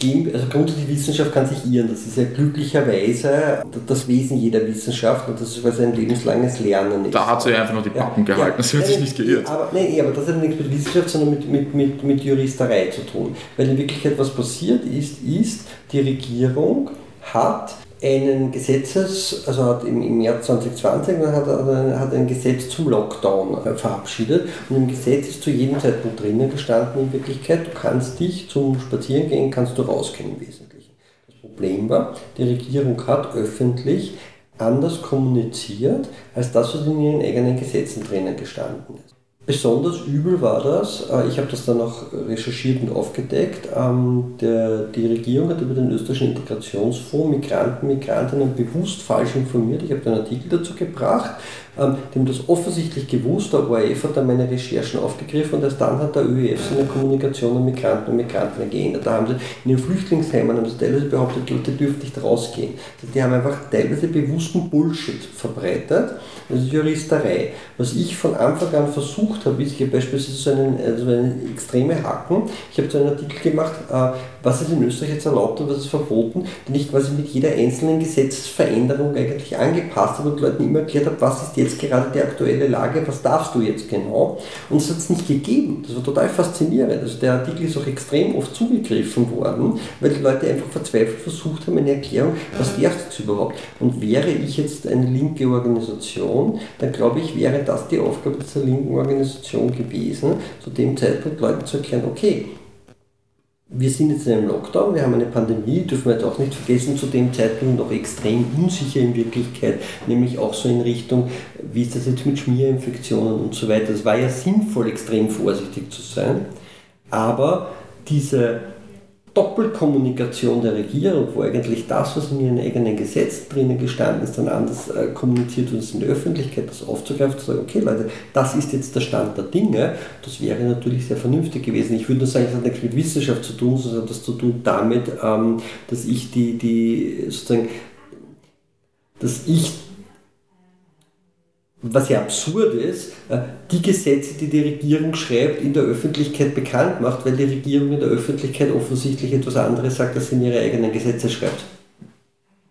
also grundsätzlich Wissenschaft kann sich irren. Das ist ja glücklicherweise das Wesen jeder Wissenschaft und das ist, weil es ein lebenslanges Lernen ist. Da hat sie ja einfach nur die Pappen ja, gehalten, ja, das hat sich nicht geirrt. Aber, nein, aber das hat nichts mit Wissenschaft, sondern mit, mit, mit, mit Juristerei zu tun. Weil in Wirklichkeit was passiert ist, ist, die Regierung hat einen Gesetzes, also hat im, im März 2020 hat, hat ein Gesetz zum Lockdown äh, verabschiedet und im Gesetz ist zu jedem Zeitpunkt drinnen gestanden in Wirklichkeit, du kannst dich zum Spazierengehen, kannst du rausgehen im Wesentlichen. Das Problem war, die Regierung hat öffentlich anders kommuniziert, als das, was in ihren eigenen Gesetzen drinnen gestanden ist. Besonders übel war das, äh, ich habe das dann auch recherchiert und aufgedeckt, ähm, der, die Regierung hat über den österreichischen Integrationsfonds Migranten, Migrantinnen bewusst falsch informiert. Ich habe einen Artikel dazu gebracht, ähm, die haben das offensichtlich gewusst, der ORF hat dann meine Recherchen aufgegriffen und erst dann hat der ÖEF seine Kommunikation an Migranten und Migrantinnen geändert. Da haben sie in den Flüchtlingsheimen haben sie teilweise behauptet, Leute dürfen nicht rausgehen. Die haben einfach teilweise bewussten Bullshit verbreitet. Das ist Juristerei. Was ich von Anfang an versucht habe, ist, habe beispielsweise so einen, also einen extreme Hacken. Ich habe so einen Artikel gemacht, äh, was ist in Österreich jetzt erlaubt und was ist verboten, den ich quasi mit jeder einzelnen Gesetzesveränderung eigentlich angepasst habe und Leuten immer erklärt habe, was ist jetzt gerade die aktuelle Lage, was darfst du jetzt genau. Und es hat es nicht gegeben. Das war total faszinierend. Also der Artikel ist auch extrem oft zugegriffen worden, weil die Leute einfach verzweifelt versucht haben, eine Erklärung, was darf jetzt überhaupt. Und wäre ich jetzt eine linke Organisation, dann glaube ich, wäre das die Aufgabe dieser linken Organisation gewesen, zu dem Zeitpunkt Leuten zu erklären, okay, wir sind jetzt in einem Lockdown, wir haben eine Pandemie, dürfen wir jetzt auch nicht vergessen, zu dem Zeitpunkt noch extrem unsicher in Wirklichkeit, nämlich auch so in Richtung, wie ist das jetzt mit Schmierinfektionen und so weiter. Es war ja sinnvoll, extrem vorsichtig zu sein, aber diese Doppelkommunikation der Regierung, wo eigentlich das, was in ihren eigenen Gesetzen drinnen gestanden ist, dann anders äh, kommuniziert wird in der Öffentlichkeit, das aufzugreifen, zu sagen, okay Leute, das ist jetzt der Stand der Dinge, das wäre natürlich sehr vernünftig gewesen. Ich würde nur sagen, es hat nichts mit Wissenschaft zu tun, sondern hat das zu tun damit, ähm, dass ich die, die sozusagen, dass ich was ja absurd ist, äh, die Gesetze, die die Regierung schreibt, in der Öffentlichkeit bekannt macht, weil die Regierung in der Öffentlichkeit offensichtlich etwas anderes sagt, als sie in ihre eigenen Gesetze schreibt.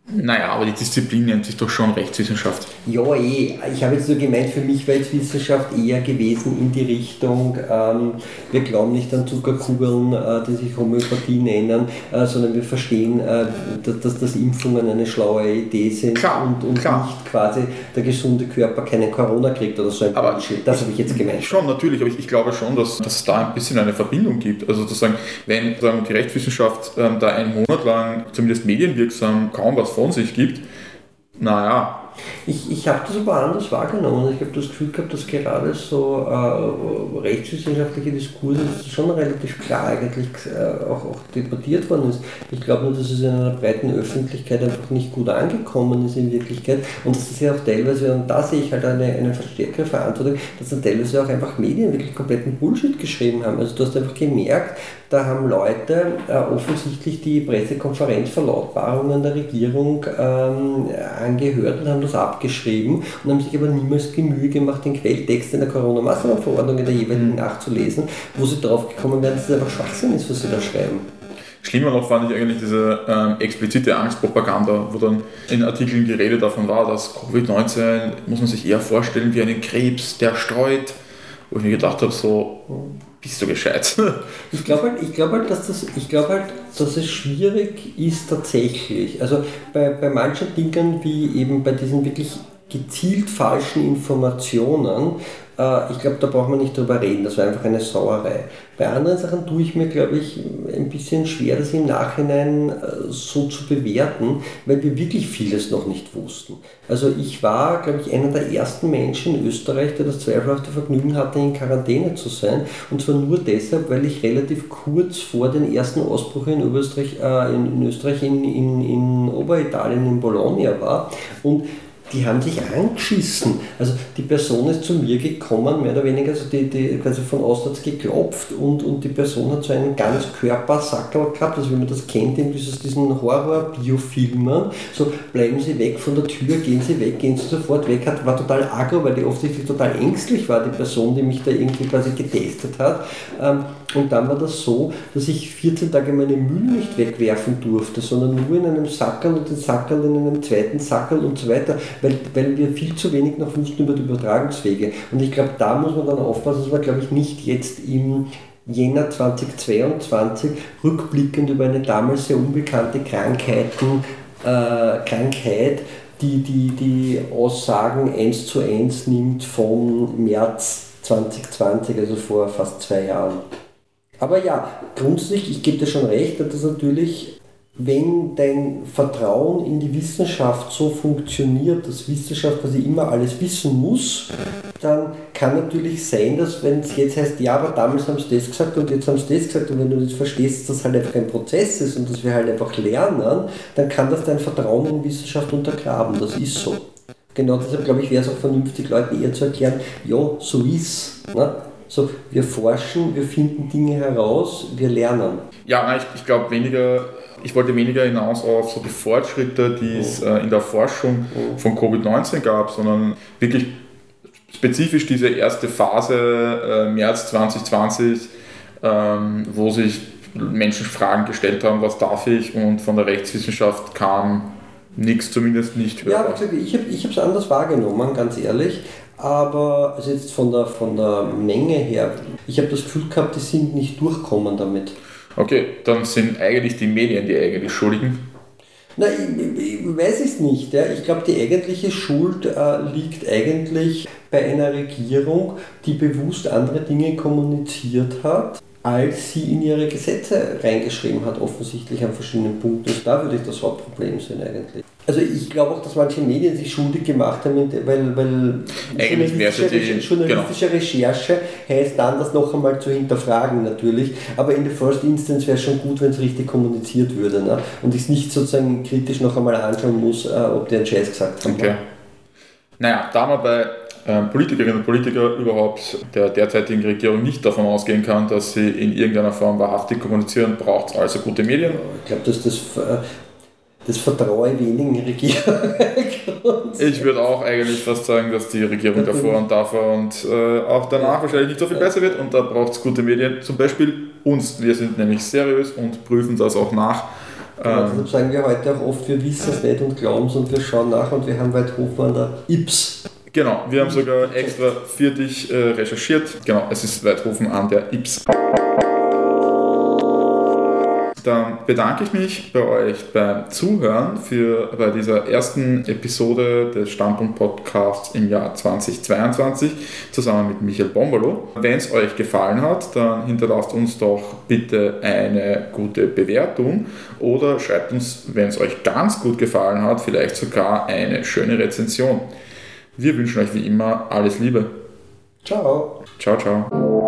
Naja, aber die Disziplin nennt sich doch schon Rechtswissenschaft. Ja, eh. Ich habe jetzt nur gemeint, für mich wäre jetzt Wissenschaft eher gewesen in die Richtung, ähm, wir glauben nicht an Zuckerkugeln, äh, die sich Homöopathie nennen, äh, sondern wir verstehen, äh, dass, dass, dass, Impfungen eine schlaue Idee sind klar, und, und klar. nicht quasi der gesunde Körper keinen Corona kriegt oder so ein aber Bullshit. Das habe ich jetzt gemeint. Schon, natürlich, aber ich, ich glaube schon, dass, dass es da ein bisschen eine Verbindung gibt. Also sozusagen, wenn sagen, die Rechtswissenschaft ähm, da einen Monat lang zumindest medienwirksam kaum was von sich gibt, naja, ich, ich habe das aber anders wahrgenommen. Ich habe das Gefühl gehabt, dass gerade so äh, rechtswissenschaftliche Diskurse schon relativ klar eigentlich äh, auch, auch debattiert worden ist. Ich glaube nur, dass es in einer breiten Öffentlichkeit einfach nicht gut angekommen ist in Wirklichkeit und das ja auch teilweise, und da sehe ich halt eine, eine verstärkere Verantwortung, dass dann teilweise auch einfach Medien wirklich kompletten Bullshit geschrieben haben. Also du hast einfach gemerkt, da haben Leute äh, offensichtlich die Pressekonferenzverlautbarungen der Regierung ähm, angehört und haben das abgeschrieben und haben sich aber niemals die Mühe gemacht, den Quelltext in der Corona-Maßnahmenverordnung in der jeweiligen mhm. nachzulesen, wo sie drauf gekommen wären, dass es einfach Schwachsinn ist, was sie da schreiben. Schlimmer noch fand ich eigentlich diese ähm, explizite Angstpropaganda, wo dann in Artikeln die Rede davon war, dass Covid-19 muss man sich eher vorstellen wie einen Krebs, der streut. Wo ich mir gedacht habe, so, bist du gescheit? ich glaube halt, glaub halt, dass das, ich glaube halt, dass es schwierig ist tatsächlich. Also bei, bei manchen Dingen wie eben bei diesen wirklich gezielt falschen Informationen äh, ich glaube, da braucht man nicht drüber reden, das war einfach eine Sauerei. Bei anderen Sachen tue ich mir, glaube ich, ein bisschen schwer, das im Nachhinein äh, so zu bewerten, weil wir wirklich vieles noch nicht wussten. Also ich war, glaube ich, einer der ersten Menschen in Österreich, der das zweifelhafte Vergnügen hatte, in Quarantäne zu sein. Und zwar nur deshalb, weil ich relativ kurz vor den ersten Ausbruch in Österreich, äh, in, in, Österreich in, in, in Oberitalien, in Bologna war. Und die haben sich angeschissen. Also die Person ist zu mir gekommen, mehr oder weniger, also die, die quasi von auswärts geklopft und, und die Person hat so einen ganz Körpersackel gehabt, also wie man das kennt in diesen Horror-Biofilmen. So, bleiben Sie weg von der Tür, gehen Sie weg, gehen Sie sofort weg. Hat, war total aggro, weil die offensichtlich total ängstlich war, die Person, die mich da irgendwie quasi getestet hat. Ähm, und dann war das so, dass ich 14 Tage meine Müll nicht wegwerfen durfte, sondern nur in einem Sackerl und den Sackerl in einem zweiten Sackerl und so weiter weil, weil wir viel zu wenig noch wussten über die Übertragungswege. Und ich glaube, da muss man dann aufpassen, dass man, glaube ich, nicht jetzt im Jänner 2022 rückblickend über eine damals sehr unbekannte Krankheiten, äh, Krankheit die, die die Aussagen eins zu eins nimmt vom März 2020, also vor fast zwei Jahren. Aber ja, grundsätzlich, ich gebe dir schon recht, dass das natürlich wenn dein Vertrauen in die Wissenschaft so funktioniert, dass Wissenschaft quasi immer alles wissen muss, dann kann natürlich sein, dass wenn es jetzt heißt, ja, aber damals haben sie das gesagt und jetzt haben sie das gesagt und wenn du das verstehst, dass das halt einfach ein Prozess ist und dass wir halt einfach lernen, dann kann das dein Vertrauen in Wissenschaft untergraben. Das ist so. Genau deshalb glaube ich, wäre es auch vernünftig, Leuten eher zu erklären, ja, so ist ne? So, wir forschen, wir finden Dinge heraus, wir lernen. Ja, ich, ich glaube weniger, ich wollte weniger hinaus auf so die Fortschritte, die es äh, in der Forschung von Covid-19 gab, sondern wirklich spezifisch diese erste Phase äh, März 2020, ähm, wo sich Menschen Fragen gestellt haben, was darf ich und von der Rechtswissenschaft kam nichts, zumindest nicht hörbar. Ja, ich habe es anders wahrgenommen, ganz ehrlich. Aber also jetzt von der, von der Menge her, ich habe das Gefühl gehabt, die sind nicht durchkommen damit. Okay, dann sind eigentlich die Medien die eigentlich Schuldigen. Na, ich, ich weiß es nicht. Ja. Ich glaube, die eigentliche Schuld äh, liegt eigentlich bei einer Regierung, die bewusst andere Dinge kommuniziert hat, als sie in ihre Gesetze reingeschrieben hat, offensichtlich an verschiedenen Punkten. Und da würde ich das Hauptproblem sehen eigentlich. Also ich glaube auch, dass manche Medien sich schuldig gemacht haben, weil, weil journalistische, die, journalistische genau. Recherche heißt dann, das noch einmal zu hinterfragen natürlich. Aber in der First Instance wäre es schon gut, wenn es richtig kommuniziert würde. Ne? Und ich es nicht sozusagen kritisch noch einmal anschauen muss, äh, ob die einen Scheiß gesagt. Okay. Ne? Naja, da man bei ähm, Politikerinnen und Politiker überhaupt der derzeitigen Regierung nicht davon ausgehen kann, dass sie in irgendeiner Form wahrhaftig kommunizieren, braucht es also gute Medien. Ich glaube, dass das äh, das vertraue ich wenigen Regierungen. ich würde auch eigentlich fast sagen, dass die Regierung davor und davor und äh, auch danach wahrscheinlich nicht so viel besser wird und da braucht es gute Medien, zum Beispiel uns. Wir sind nämlich seriös und prüfen das auch nach. Ähm, deshalb sagen wir heute auch oft, wir wissen es nicht und glauben es und wir schauen nach und wir haben weit Hofmann der Ips. Genau, wir haben sogar extra für dich äh, recherchiert. Genau, es ist Weithofen an der Ips. Dann bedanke ich mich bei euch beim Zuhören für bei dieser ersten Episode des Standpunkt Podcasts im Jahr 2022 zusammen mit Michael Bombolo. Wenn es euch gefallen hat, dann hinterlasst uns doch bitte eine gute Bewertung oder schreibt uns, wenn es euch ganz gut gefallen hat, vielleicht sogar eine schöne Rezension. Wir wünschen euch wie immer alles Liebe. Ciao. Ciao, ciao.